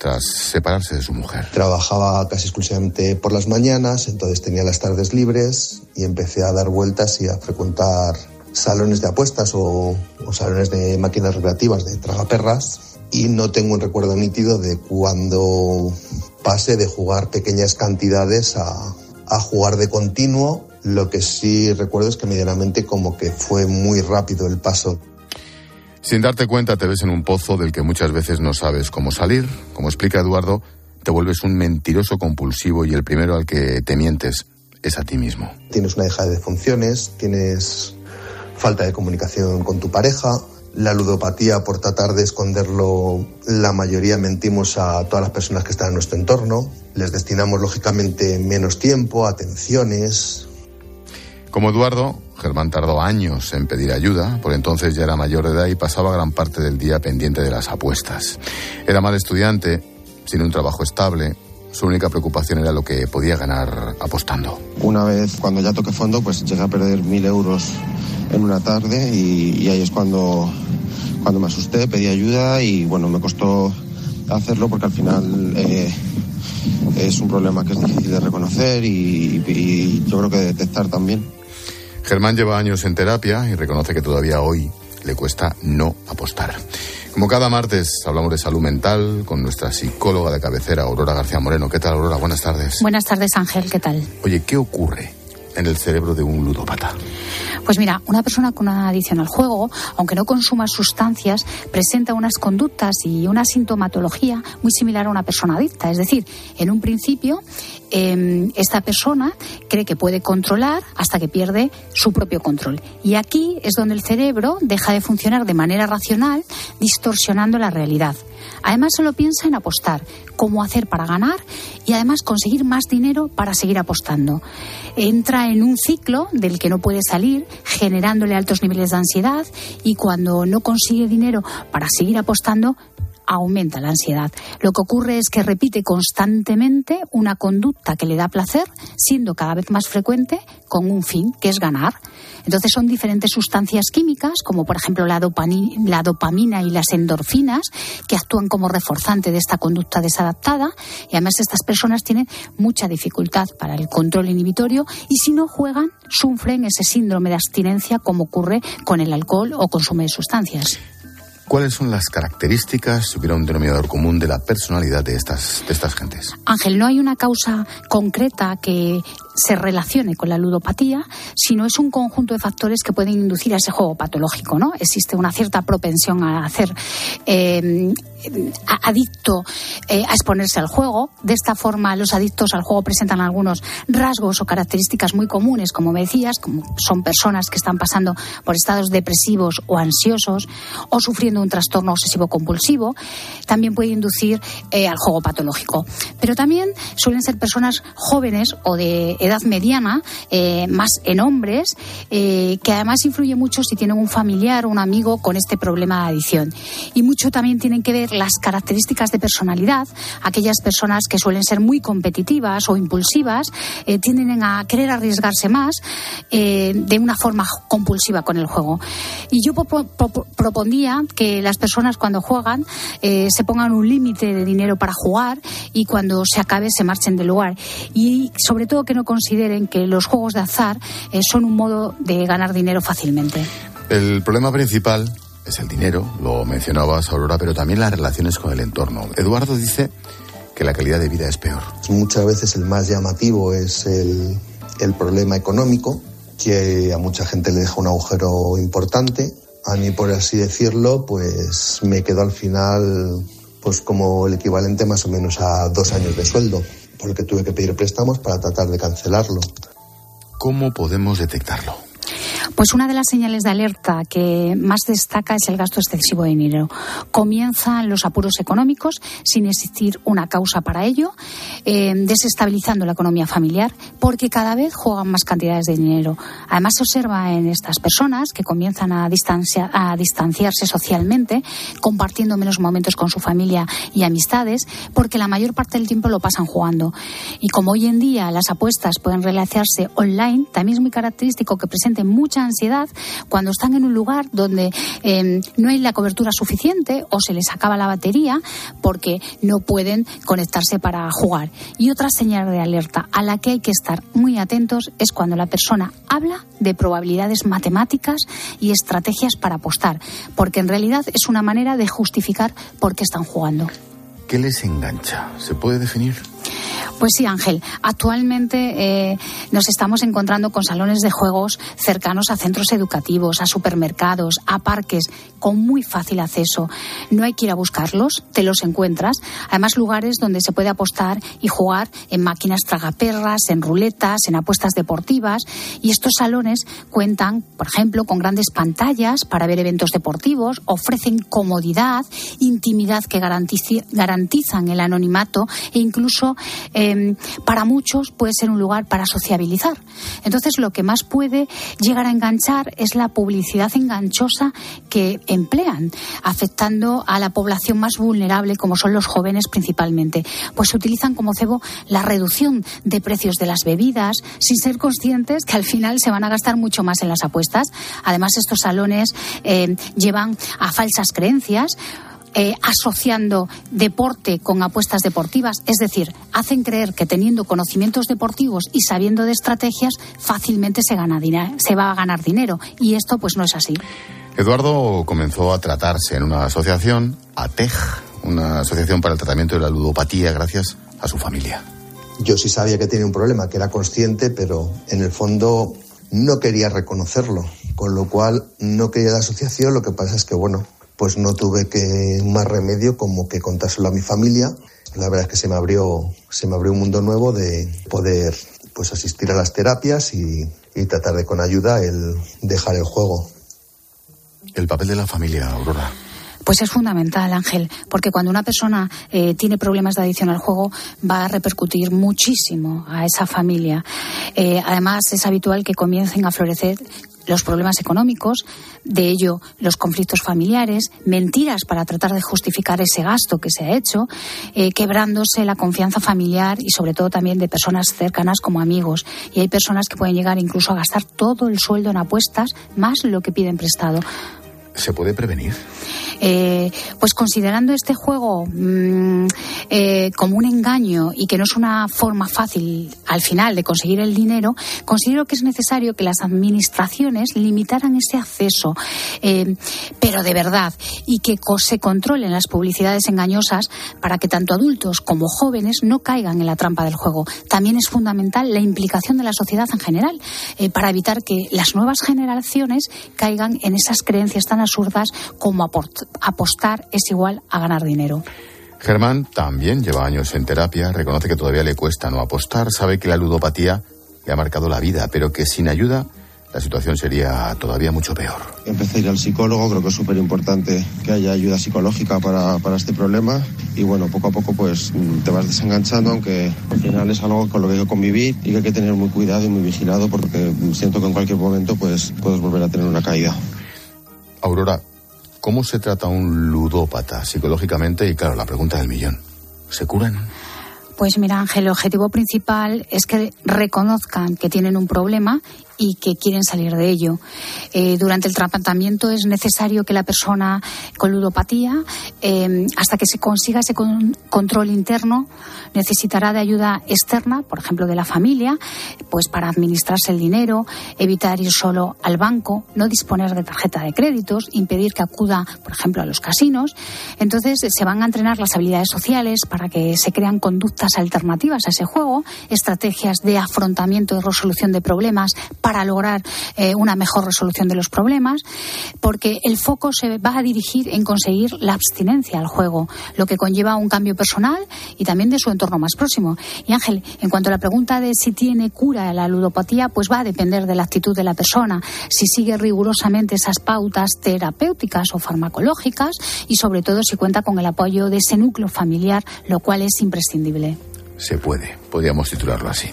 tras separarse de su mujer. Trabajaba casi exclusivamente por las mañanas, entonces tenía las tardes libres y empecé a dar vueltas y a frecuentar salones de apuestas o, salones de máquinas recreativas de tragaperras y no tengo un recuerdo nítido de cuando pasé de jugar pequeñas cantidades a, a jugar de continuo. Lo que sí recuerdo es que medianamente como que fue muy rápido el paso. Sin darte cuenta te ves en un pozo del que muchas veces no sabes cómo salir. Como explica Eduardo, te vuelves un mentiroso compulsivo y el primero al que te mientes es a ti mismo. Tienes una deja de funciones, tienes falta de comunicación con tu pareja, la ludopatía por tratar de esconderlo, la mayoría mentimos a todas las personas que están en nuestro entorno, les destinamos lógicamente menos tiempo, atenciones. Como Eduardo, Germán tardó años en pedir ayuda, por entonces ya era mayor de edad y pasaba gran parte del día pendiente de las apuestas. Era mal estudiante, sin un trabajo estable, su única preocupación era lo que podía ganar apostando. Una vez, cuando ya toqué fondo, pues llegué a perder mil euros en una tarde y, ahí es cuando, cuando me asusté, pedí ayuda y bueno, me costó hacerlo porque al final eh, es un problema que es difícil de reconocer y, y yo creo que de detectar también. Germán lleva años en terapia y reconoce que todavía hoy le cuesta no apostar. Como cada martes hablamos de salud mental con nuestra psicóloga de cabecera, Aurora García Moreno. ¿Qué tal, Aurora? Buenas tardes. Buenas tardes, Ángel. ¿Qué tal? Oye, ¿qué ocurre en el cerebro de un ludópata? Pues mira, una persona con una adicción al juego, aunque no consuma sustancias, presenta unas conductas y una sintomatología muy similar a una persona adicta. Es decir, en un principio, eh, esta persona cree que puede controlar hasta que pierde su propio control. Y aquí es donde el cerebro deja de funcionar de manera racional, distorsionando la realidad. Además, solo piensa en apostar, cómo hacer para ganar y además conseguir más dinero para seguir apostando. Entra en un ciclo del que no puede salir, generándole altos niveles de ansiedad y cuando no consigue dinero para seguir apostando, aumenta la ansiedad. Lo que ocurre es que repite constantemente una conducta que le da placer, siendo cada vez más frecuente con un fin, que es ganar. Entonces son diferentes sustancias químicas, como por ejemplo la, dopamina y las endorfinas, que actúan como reforzante de esta conducta desadaptada. Y además estas personas tienen mucha dificultad para el control inhibitorio y si no juegan, sufren ese síndrome de abstinencia como ocurre con el alcohol o consumo de sustancias. ¿Cuáles son las características, si hubiera un denominador común, de la personalidad de estas, de estas gentes? Ángel, no hay una causa concreta que se relacione con la ludopatía, sino es un conjunto de factores que pueden inducir a ese juego patológico, ¿no? Existe una cierta propensión a hacer eh, adicto eh, a exponerse al juego. De esta forma, los adictos al juego presentan algunos rasgos o características muy comunes, como me decías, como son personas que están pasando por estados depresivos o ansiosos o sufriendo un trastorno obsesivo compulsivo. También puede inducir eh, al juego patológico. Pero también suelen ser personas jóvenes o de edad mediana, eh, más en hombres, que además influye mucho si tienen un familiar o un amigo con este problema de adicción. Y mucho también tienen que ver las características de personalidad. Aquellas personas que suelen ser muy competitivas o impulsivas eh, tienden a querer arriesgarse más eh, de una forma compulsiva con el juego. Y yo propondría que las personas cuando juegan eh, se pongan un límite de dinero para jugar y cuando se acabe se marchen del lugar. Y sobre todo que no consideren que los juegos de azar son un modo de ganar dinero fácilmente. El problema principal es el dinero, lo mencionabas Aurora, pero también las relaciones con el entorno. Eduardo dice que la calidad de vida es peor. Muchas veces el más llamativo es el, el problema económico, que a mucha gente le deja un agujero importante. A mí, por así decirlo, pues me quedó al final pues como el equivalente más o menos a dos años de sueldo, porque tuve que pedir préstamos para tratar de cancelarlo. ¿Cómo podemos detectarlo? Pues una de las señales de alerta que más destaca es el gasto excesivo de dinero. Comienzan los apuros económicos sin existir una causa para ello, eh, desestabilizando la economía familiar porque cada vez juegan más cantidades de dinero. Además se observa en estas personas que comienzan a, distanciarse socialmente, compartiendo menos momentos con su familia y amistades, porque la mayor parte del tiempo lo pasan jugando. Y como hoy en día las apuestas pueden realizarse online, también es muy característico que presenten mucha ansiedad cuando están en un lugar donde em, no hay la cobertura suficiente o se les acaba la batería porque no pueden conectarse para jugar. Y otra señal de alerta a la que hay que estar muy atentos es cuando la persona habla de probabilidades matemáticas y estrategias para apostar, porque en realidad es una manera de justificar por qué están jugando. ¿Qué les engancha? ¿Se puede definir? Pues sí, Ángel. Actualmente eh, nos estamos encontrando con salones de juegos cercanos a centros educativos, a supermercados, a parques, con muy fácil acceso. No hay que ir a buscarlos, te los encuentras. Además, lugares donde se puede apostar y jugar en máquinas tragaperras, en ruletas, en apuestas deportivas. Y estos salones cuentan, por ejemplo, con grandes pantallas para ver eventos deportivos, ofrecen comodidad, intimidad que garantizan el anonimato e incluso Em, para muchos puede ser un lugar para sociabilizar. Entonces, lo que más puede llegar a enganchar es la publicidad enganchosa que emplean, afectando a la población más vulnerable, como son los jóvenes principalmente. Pues se utilizan como cebo la reducción de precios de las bebidas, sin ser conscientes que al final se van a gastar mucho más en las apuestas. Además, estos salones eh, llevan a falsas creencias eh, asociando deporte con apuestas deportivas, es decir, hacen creer que teniendo conocimientos deportivos y sabiendo de estrategias fácilmente se gana se va a ganar dinero y esto pues no es así. Eduardo comenzó a tratarse en una asociación, ATEJ, una asociación para el tratamiento de la ludopatía gracias a su familia. Yo sí sabía que tenía un problema, que era consciente, pero en el fondo no quería reconocerlo, con lo cual no quería la asociación, lo que pasa es que bueno, pues no tuve que más remedio como que contárselo a mi familia. La verdad es que se me abrió, se me abrió un mundo nuevo de poder pues asistir a las terapias y, tratar de con ayuda el dejar el juego. El papel de la familia, Aurora. Pues es fundamental, Ángel, porque cuando una persona eh, tiene problemas de adicción al juego va a repercutir muchísimo a esa familia. Eh, además, es habitual que comiencen a florecer los problemas económicos, de ello los conflictos familiares, mentiras para tratar de justificar ese gasto que se ha hecho, eh, quebrándose la confianza familiar y sobre todo también de personas cercanas como amigos. Y hay personas que pueden llegar incluso a gastar todo el sueldo en apuestas más lo que piden prestado. ¿Se puede prevenir? Eh, pues considerando este juego mm, eh, como un engaño y que no es una forma fácil al final de conseguir el dinero, considero que es necesario que las administraciones limitaran ese acceso, eh, pero de verdad, y que se controlen las publicidades engañosas para que tanto adultos como jóvenes no caigan en la trampa del juego. También es fundamental la implicación de la sociedad en general para evitar que las nuevas generaciones caigan en esas creencias tan absurdas como apostar es igual a ganar dinero. Germán también lleva años en terapia, reconoce que todavía le cuesta no apostar, sabe que la ludopatía le ha marcado la vida, pero que sin ayuda la situación sería todavía mucho peor. Empecé a ir al psicólogo, creo que es súper importante que haya ayuda psicológica para, para, este problema y bueno, poco a poco pues mm, te vas desenganchando, aunque al final es algo con lo que hay que convivir y que hay que tener muy cuidado y muy vigilado porque siento que en cualquier momento pues puedes volver a tener una caída. Aurora, ¿cómo se trata un ludópata psicológicamente? Y claro, la pregunta del millón, ¿se curan? Pues mira, Ángel, el objetivo principal es que reconozcan que tienen un problema y que quieren salir de ello. Eh, durante el tratamiento es necesario que la persona con ludopatía, eh, hasta que se consiga ese control interno, necesitará de ayuda externa, por ejemplo, de la familia, pues para administrarse el dinero, evitar ir solo al banco, no disponer de tarjeta de créditos, impedir que acuda, por ejemplo, a los casinos. Entonces se van a entrenar las habilidades sociales para que se crean conductas alternativas a ese juego, estrategias de afrontamiento y resolución de problemas, para lograr eh, una mejor resolución de los problemas, porque el foco se va a dirigir en conseguir la abstinencia al juego, lo que conlleva un cambio personal y también de su entorno más próximo. Y Ángel, en cuanto a la pregunta de si tiene cura la ludopatía, pues va a depender de la actitud de la persona, si sigue rigurosamente esas pautas terapéuticas o farmacológicas y sobre todo si cuenta con el apoyo de ese núcleo familiar, lo cual es imprescindible. Se puede, podríamos titularlo así.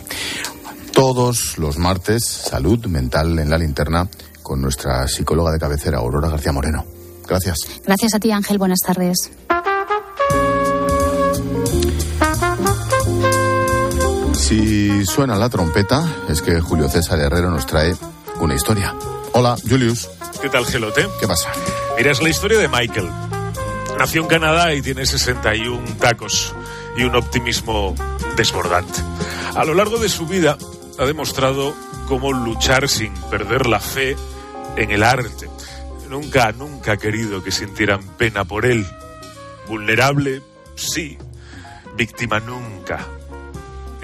Todos los martes, salud mental en la linterna con nuestra psicóloga de cabecera, Aurora García Moreno. Gracias. Gracias a ti, Ángel. Buenas tardes. Si suena la trompeta, es que Julio César Herrero nos trae una historia. Hola, Julius. ¿Qué tal, Gelote? ¿Qué pasa? Mira, es la historia de Michael. Nació en Canadá y tiene 61 tacos y un optimismo desbordante. A lo largo de su vida ha demostrado cómo luchar sin perder la fe en el arte. Nunca, nunca ha querido que sintieran pena por él. Vulnerable, sí. Víctima, nunca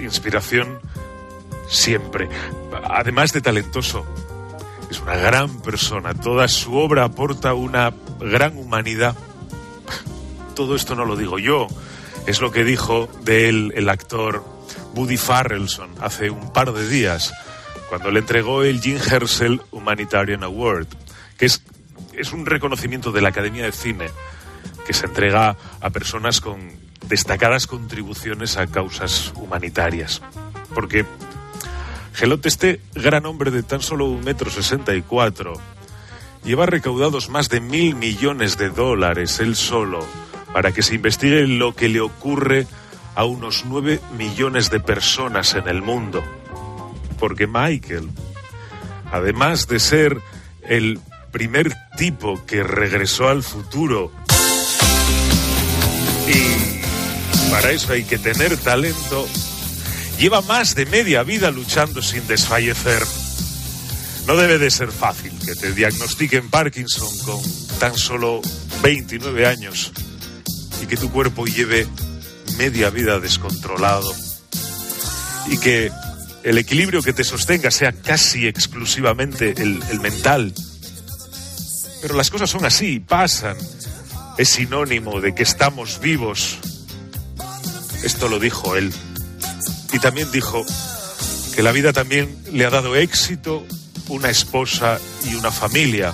inspiración siempre. Además de talentoso, es una gran persona. Toda su obra aporta una gran humanidad. Todo esto no lo digo yo, es lo que dijo de él el actor Woody Farrelson hace un par de días, cuando le entregó el Jim Hersel Humanitarian Award, que es, es un reconocimiento de la Academia de Cine que se entrega a personas con destacadas contribuciones a causas humanitarias. Porque Gelote, este gran hombre de tan solo un metro sesenta y cuatro, lleva recaudados más de mil millones de dólares él solo para que se investigue lo que le ocurre a unos nueve millones de personas en el mundo. Porque Michael, además de ser el primer tipo que regresó al futuro y para eso hay que tener talento. Lleva más de media vida luchando sin desfallecer. No debe de ser fácil que te diagnostiquen Parkinson con tan solo 29 años y que tu cuerpo lleve media vida descontrolado y que el equilibrio que te sostenga sea casi exclusivamente el, el mental. Pero las cosas son así, pasan. Es sinónimo de que estamos vivos esto lo dijo él. Y también dijo que la vida también le ha dado éxito, una esposa y una familia,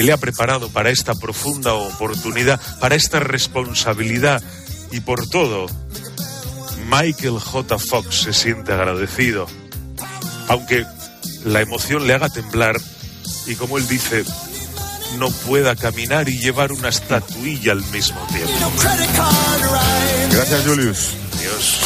que le ha preparado para esta profunda oportunidad, para esta responsabilidad y por todo, Michael J. Fox se siente agradecido, aunque la emoción le haga temblar y como él dice, no pueda caminar y llevar una estatuilla al mismo tiempo. Gracias, Julius. Adiós.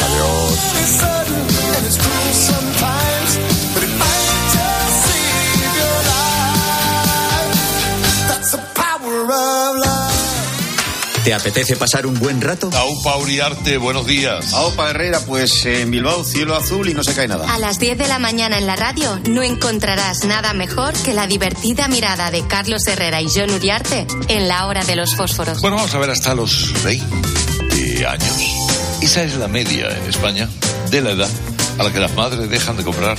¿Te apetece pasar un buen rato? Aupa Uriarte, buenos días. Aupa Herrera, pues en Bilbao cielo azul y no se cae nada. A las 10 de la mañana en la radio no encontrarás nada mejor que la divertida mirada de Carlos Herrera y John Uriarte en la hora de los fósforos. Bueno, vamos a ver hasta los 20 años. Esa es la media en España de la edad a la que las madres dejan de comprar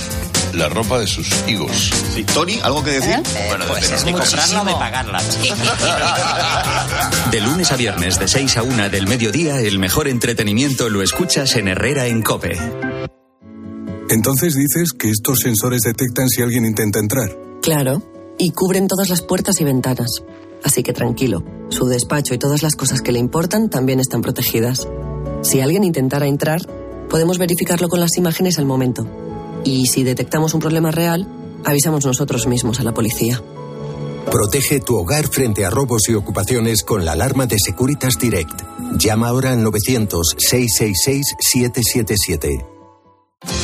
la ropa de sus higos. Sí, Tony, ¿algo que decir? Bueno, Pues es de comprarla o de pagarla. De lunes a viernes, de 6 a 1 del mediodía, el mejor entretenimiento lo escuchas en Herrera en Cope. Entonces dices que estos sensores detectan si alguien intenta entrar. Claro, y cubren todas las puertas y ventanas. Así que tranquilo, su despacho y todas las cosas que le importan también están protegidas. Si alguien intentara entrar, podemos verificarlo con las imágenes al momento. Y si detectamos un problema real, avisamos nosotros mismos a la policía. Protege tu hogar frente a robos y ocupaciones con la alarma de Securitas Direct. Llama ahora al 900-666-777.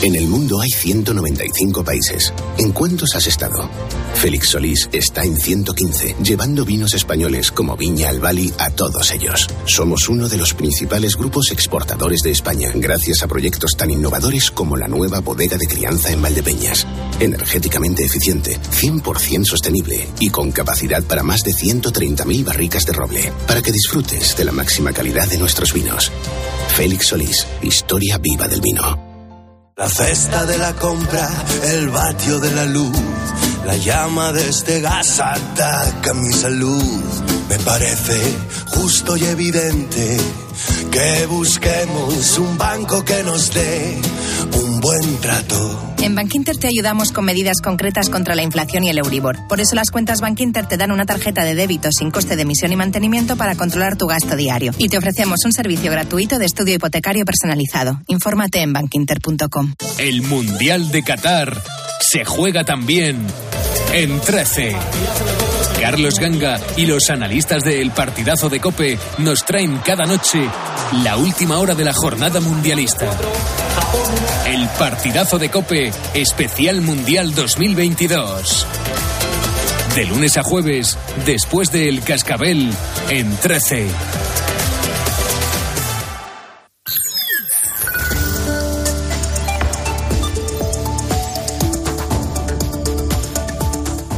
En el mundo hay 195 países. ¿En cuántos has estado? Félix Solís está en 115, llevando vinos españoles como Viña Albali a todos ellos. Somos uno de los principales grupos exportadores de España, gracias a proyectos tan innovadores como la nueva bodega de crianza en Valdepeñas. Energéticamente eficiente, 100% sostenible y con capacidad para más de 130.000 barricas de roble, para que disfrutes de la máxima calidad de nuestros vinos. Félix Solís, historia viva del vino. La cesta de la compra, el vatio de la luz, la llama de este gas ataca mi salud. Me parece justo y evidente que busquemos un banco que nos dé un buen trato. En Bankinter te ayudamos con medidas concretas contra la inflación y el Euribor. Por eso las cuentas Bankinter te dan una tarjeta de débito sin coste de emisión y mantenimiento para controlar tu gasto diario. Y te ofrecemos un servicio gratuito de estudio hipotecario personalizado. Infórmate en bankinter.com. El Mundial de Qatar se juega también en 13. Carlos Ganga y los analistas del partidazo de Cope nos traen cada noche la última hora de la jornada mundialista. El partidazo de Cope especial Mundial 2022. De lunes a jueves, después del Cascabel, en 13.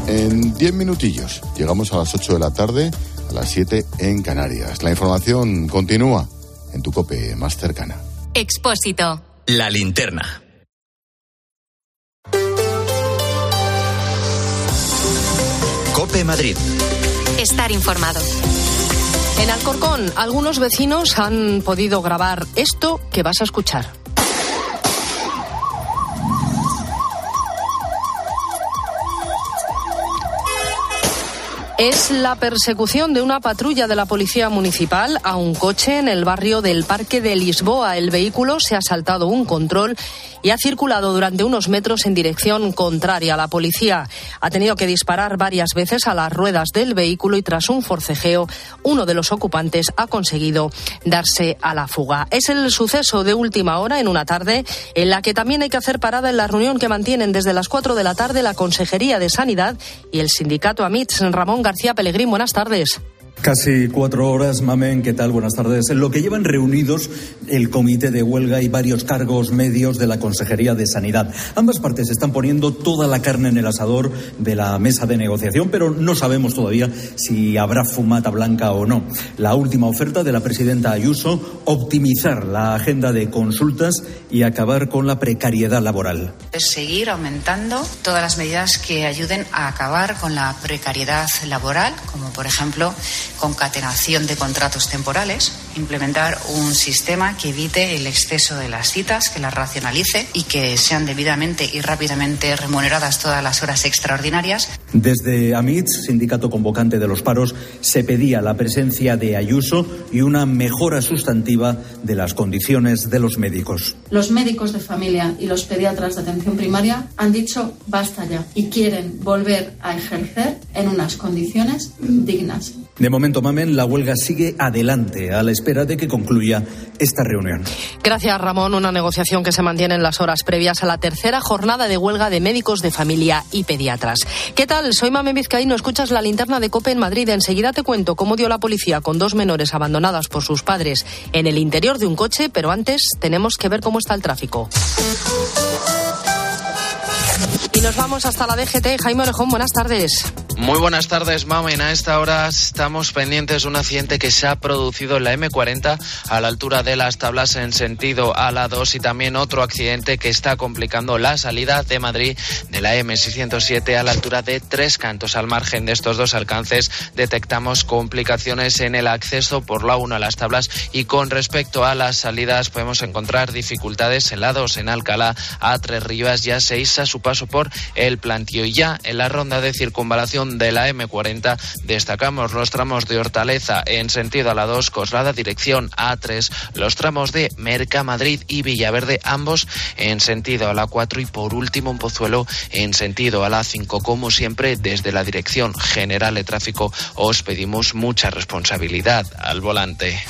En 10 minutillos llegamos a las 8 de la tarde, a las 7 en Canarias. La información continúa en tu cope más cercana. Expósito. La linterna. Cope Madrid. Estar informado. En Alcorcón, algunos vecinos han podido grabar esto que vas a escuchar. Es la persecución de una patrulla de la policía municipal a un coche en el barrio del Parque de Lisboa. El vehículo se ha saltado un control y ha circulado durante unos metros en dirección contraria. La policía ha tenido que disparar varias veces a las ruedas del vehículo y tras un forcejeo, uno de los ocupantes ha conseguido darse a la fuga. Es el suceso de última hora en una tarde en la que también hay que hacer parada en la reunión que mantienen desde las 4 de la tarde la Consejería de Sanidad y el sindicato AMITS. Ramón García Pellegrín, buenas tardes. Casi cuatro horas, Mamen, ¿qué tal? Buenas tardes. En lo que llevan reunidos el comité de huelga y varios cargos medios de la Consejería de Sanidad. Ambas partes están poniendo toda la carne en el asador de la mesa de negociación, pero no sabemos todavía si habrá fumata blanca o no. La última oferta de la presidenta Ayuso, optimizar la agenda de consultas y acabar con la precariedad laboral. Es seguir aumentando todas las medidas que ayuden a acabar con la precariedad laboral, como por ejemplo concatenación de contratos temporales, implementar un sistema que evite el exceso de las citas, que las racionalice y que sean debidamente y rápidamente remuneradas todas las horas extraordinarias. Desde AMITS, sindicato convocante de los paros, se pedía la presencia de Ayuso y una mejora sustantiva de las condiciones de los médicos. Los médicos de familia y los pediatras de atención primaria han dicho basta ya y quieren volver a ejercer en unas condiciones dignas. De momento, Mamen, la huelga sigue adelante a la espera de que concluya esta reunión. Gracias, Ramón. Una negociación que se mantiene en las horas previas a la tercera jornada de huelga de médicos de familia y pediatras. ¿Qué tal? Soy Mamen Vizcaíno. Escuchas la linterna de COPE en Madrid. Enseguida te cuento cómo dio la policía con dos menores abandonadas por sus padres en el interior de un coche, pero antes tenemos que ver cómo está el tráfico. Y nos vamos hasta la DGT. Jaime Orejón, buenas tardes. Muy buenas tardes, Mamen. A esta hora estamos pendientes de un accidente que se ha producido en la M40 a la altura de las tablas en sentido a la 2 y también otro accidente que está complicando la salida de Madrid de la M607 a la altura de Tres Cantos. Al margen de estos dos alcances detectamos complicaciones en el acceso por la 1 a las tablas y con respecto a las salidas podemos encontrar dificultades en la 2 en Alcalá a Tres Rivas y a 6 a su paso por el plantío. Y ya en la ronda de circunvalación de la M40 destacamos los tramos de Hortaleza en sentido a la 2, Coslada dirección A3, los tramos de Merca Madrid y Villaverde ambos en sentido a la 4 y por último en Pozuelo en sentido a la 5 como siempre desde la Dirección General de Tráfico os pedimos mucha responsabilidad al volante.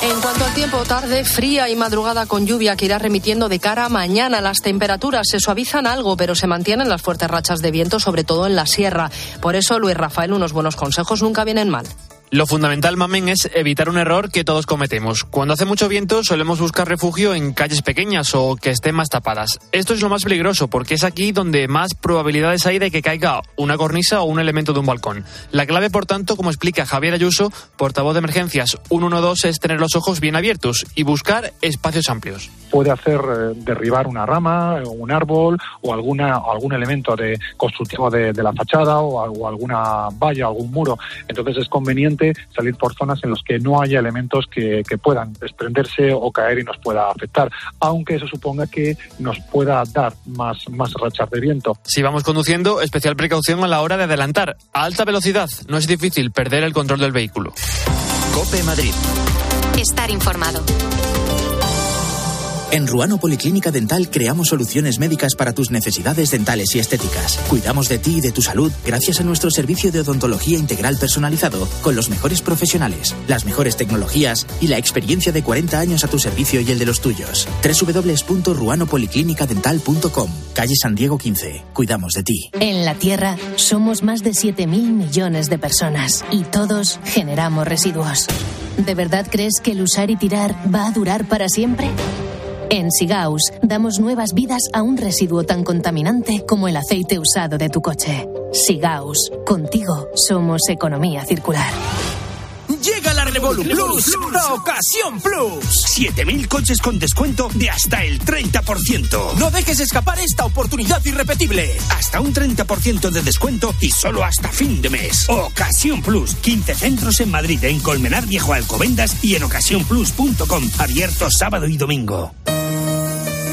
En cuanto al tiempo, tarde fría y madrugada con lluvia que irá remitiendo de cara a mañana. Las temperaturas se suavizan algo, pero se mantienen las fuertes rachas de viento, sobre todo en la sierra. Por eso, Luis Rafael, unos buenos consejos nunca vienen mal. Lo fundamental, mamen, es evitar un error que todos cometemos. Cuando hace mucho viento solemos buscar refugio en calles pequeñas o que estén más tapadas. Esto es lo más peligroso porque es aquí donde más probabilidades hay de que caiga una cornisa o un elemento de un balcón. La clave, por tanto, como explica Javier Ayuso, portavoz de emergencias 112, es tener los ojos bien abiertos y buscar espacios amplios. Puede hacer eh, derribar una rama, un árbol o alguna algún elemento de constructivo de, la fachada o, o, alguna valla, algún muro. Entonces es conveniente salir por zonas en las que no haya elementos que, que puedan desprenderse o caer y nos pueda afectar, aunque eso suponga que nos pueda dar más, más rachas de viento. Si vamos conduciendo, especial precaución a la hora de adelantar. A alta velocidad no es difícil perder el control del vehículo. Cope Madrid. Estar informado. En Ruano Policlínica Dental creamos soluciones médicas para tus necesidades dentales y estéticas. Cuidamos de ti y de tu salud gracias a nuestro servicio de odontología integral personalizado con los mejores profesionales, las mejores tecnologías y la experiencia de 40 años a tu servicio y el de los tuyos. www.ruanopoliclinicadental.com Calle San Diego 15. Cuidamos de ti. En la Tierra somos más de 7.000 millones de personas y todos generamos residuos. ¿De verdad crees que el usar y tirar va a durar para siempre? En Sigaus damos nuevas vidas a un residuo tan contaminante como el aceite usado de tu coche. Sigaus, contigo somos economía circular. Llega la Revolu Plus, la ocasión Plus. 7000 coches con descuento de hasta el 30%. No dejes escapar esta oportunidad irrepetible. Hasta un 30% de descuento y solo hasta fin de mes. Ocasión Plus, 15 centros en Madrid, en Colmenar Viejo Alcobendas y en ocasiónplus.com, abierto sábado y domingo.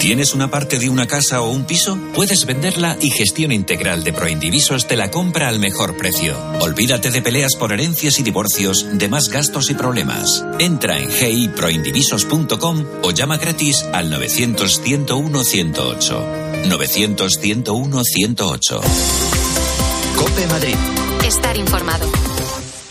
¿Tienes una parte de una casa o un piso? Puedes venderla y gestión integral de Proindivisos te la compra al mejor precio. Olvídate de peleas por herencias y divorcios, de más gastos y problemas. Entra en giproindivisos.com o llama gratis al 900 101 108. 900 101 108. Cope Madrid. Estar informado.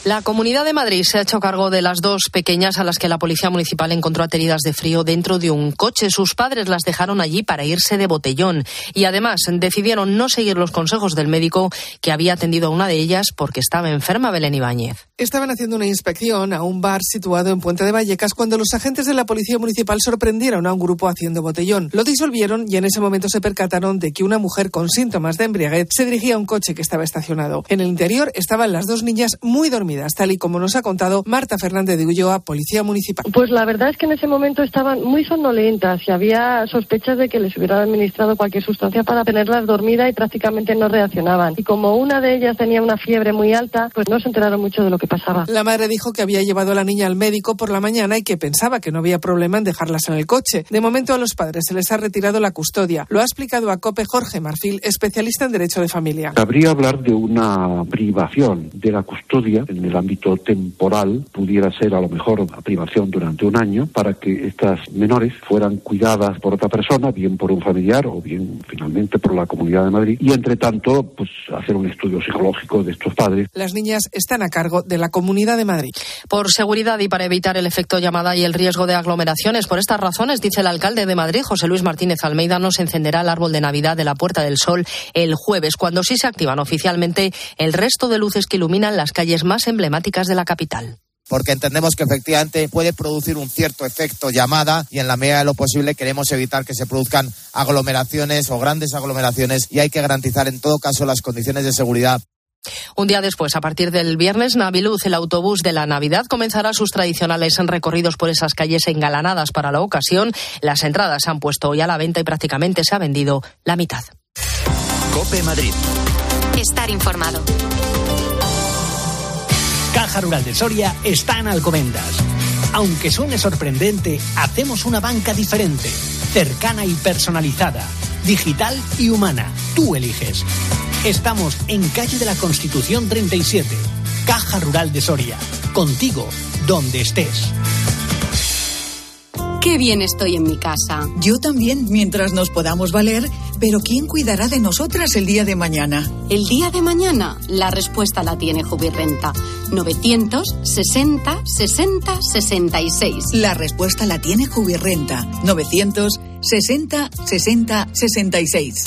La Comunidad de Madrid se ha hecho cargo de las dos pequeñas a las que la Policía Municipal encontró ateridas de frío dentro de un coche. Sus padres las dejaron allí para irse de botellón y además decidieron no seguir los consejos del médico que había atendido a una de ellas porque estaba enferma, Belén Ibáñez. Estaban haciendo una inspección a un bar situado en Puente de Vallecas cuando los agentes de la Policía Municipal sorprendieron a un grupo haciendo botellón. Lo disolvieron y en ese momento se percataron de que una mujer con síntomas de embriaguez se dirigía a un coche que estaba estacionado. En el interior estaban las dos niñas muy dormidas tal y como nos ha contado Marta Fernández de Ulloa, Policía Municipal. Pues la verdad es que en ese momento estaban muy somnolentas y había sospechas de que les hubieran administrado cualquier sustancia para tenerlas dormidas y prácticamente no reaccionaban. Y como una de ellas tenía una fiebre muy alta, pues no se enteraron mucho de lo que pasaba. La madre dijo que había llevado a la niña al médico por la mañana y que pensaba que no había problema en dejarlas en el coche. De momento a los padres se les ha retirado la custodia. Lo ha explicado a COPE Jorge Marfil, especialista en Derecho de Familia. Cabría hablar de una privación de la custodia en el ámbito temporal pudiera ser a lo mejor una privación durante un año para que estas menores fueran cuidadas por otra persona, bien por un familiar o bien finalmente por la Comunidad de Madrid y entre tanto pues hacer un estudio psicológico de estos padres. Las niñas están a cargo de la Comunidad de Madrid. Por seguridad y para evitar el efecto llamada y el riesgo de aglomeraciones, por estas razones, dice el alcalde de Madrid, José Luis Martínez Almeida, no se encenderá el árbol de Navidad de la Puerta del Sol el jueves, cuando sí se activan oficialmente el resto de luces que iluminan las calles más emblemáticas de la capital porque entendemos que efectivamente puede producir un cierto efecto llamada y en la medida de lo posible queremos evitar que se produzcan aglomeraciones o grandes aglomeraciones y hay que garantizar en todo caso las condiciones de seguridad. Un día después, a partir del viernes, Naviluz, el autobús de la Navidad, comenzará sus tradicionales recorridos por esas calles engalanadas para la ocasión. Las entradas se han puesto hoy a la venta y prácticamente se ha vendido la mitad. Cope Madrid. Estar informado. Caja Rural de Soria está en Alcobendas. Aunque suene sorprendente, hacemos una banca diferente, cercana y personalizada, digital y humana. Tú eliges. Estamos en calle de la Constitución 37, Caja Rural de Soria. Contigo, donde estés. Qué bien estoy en mi casa. Yo también, mientras nos podamos valer, pero ¿quién cuidará de nosotras el día de mañana? El día de mañana, la respuesta la tiene Jubirrenta. 960 60 66. La respuesta la tiene Jubirrenta. 960 60 66.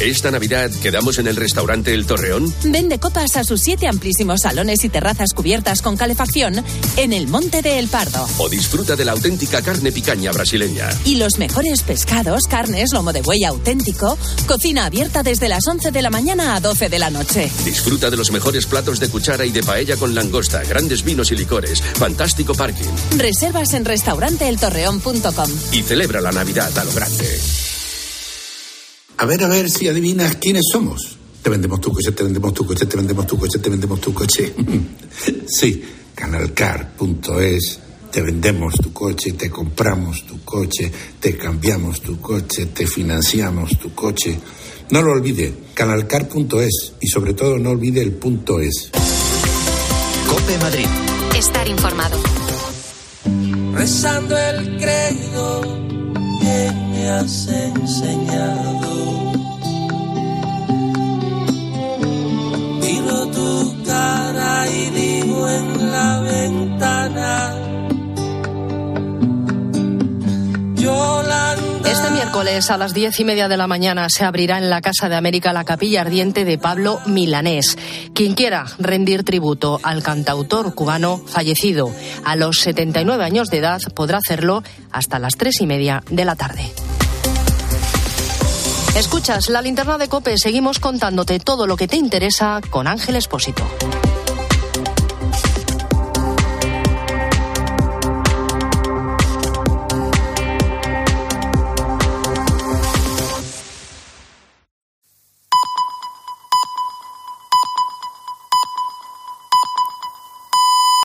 ¿Esta Navidad quedamos en el restaurante El Torreón? Vende copas a sus siete amplísimos salones y terrazas cubiertas con calefacción en el Monte de El Pardo. O disfruta de la auténtica carne picaña brasileña. Y los mejores pescados, carnes, lomo de buey auténtico, cocina abierta desde las 11 de la mañana a 12 de la noche. Disfruta de los mejores platos de cuchara y de paella con langosta, grandes vinos y licores, fantástico parking. Reservas en restauranteeltorreón.com. Y celebra la Navidad a lo grande. A ver, a ver si adivinas quiénes somos. Te vendemos tu coche, te vendemos tu coche, te vendemos tu coche, te vendemos tu coche. sí, canalcar.es. Te vendemos tu coche, te compramos tu coche, te cambiamos tu coche, te financiamos tu coche. No lo olvide, canalcar.es y sobre todo no olvide el punto es. Cope Madrid. Estar informado. Rezando el credo que me has enseñado. Este miércoles a las diez y media de la mañana se abrirá en la Casa de América la capilla ardiente de Pablo Milanés. Quien quiera rendir tributo al cantautor cubano fallecido a los 79 años de edad podrá hacerlo hasta las tres y media de la tarde. Escuchas la linterna de Cope, seguimos contándote todo lo que te interesa con Ángel Espósito.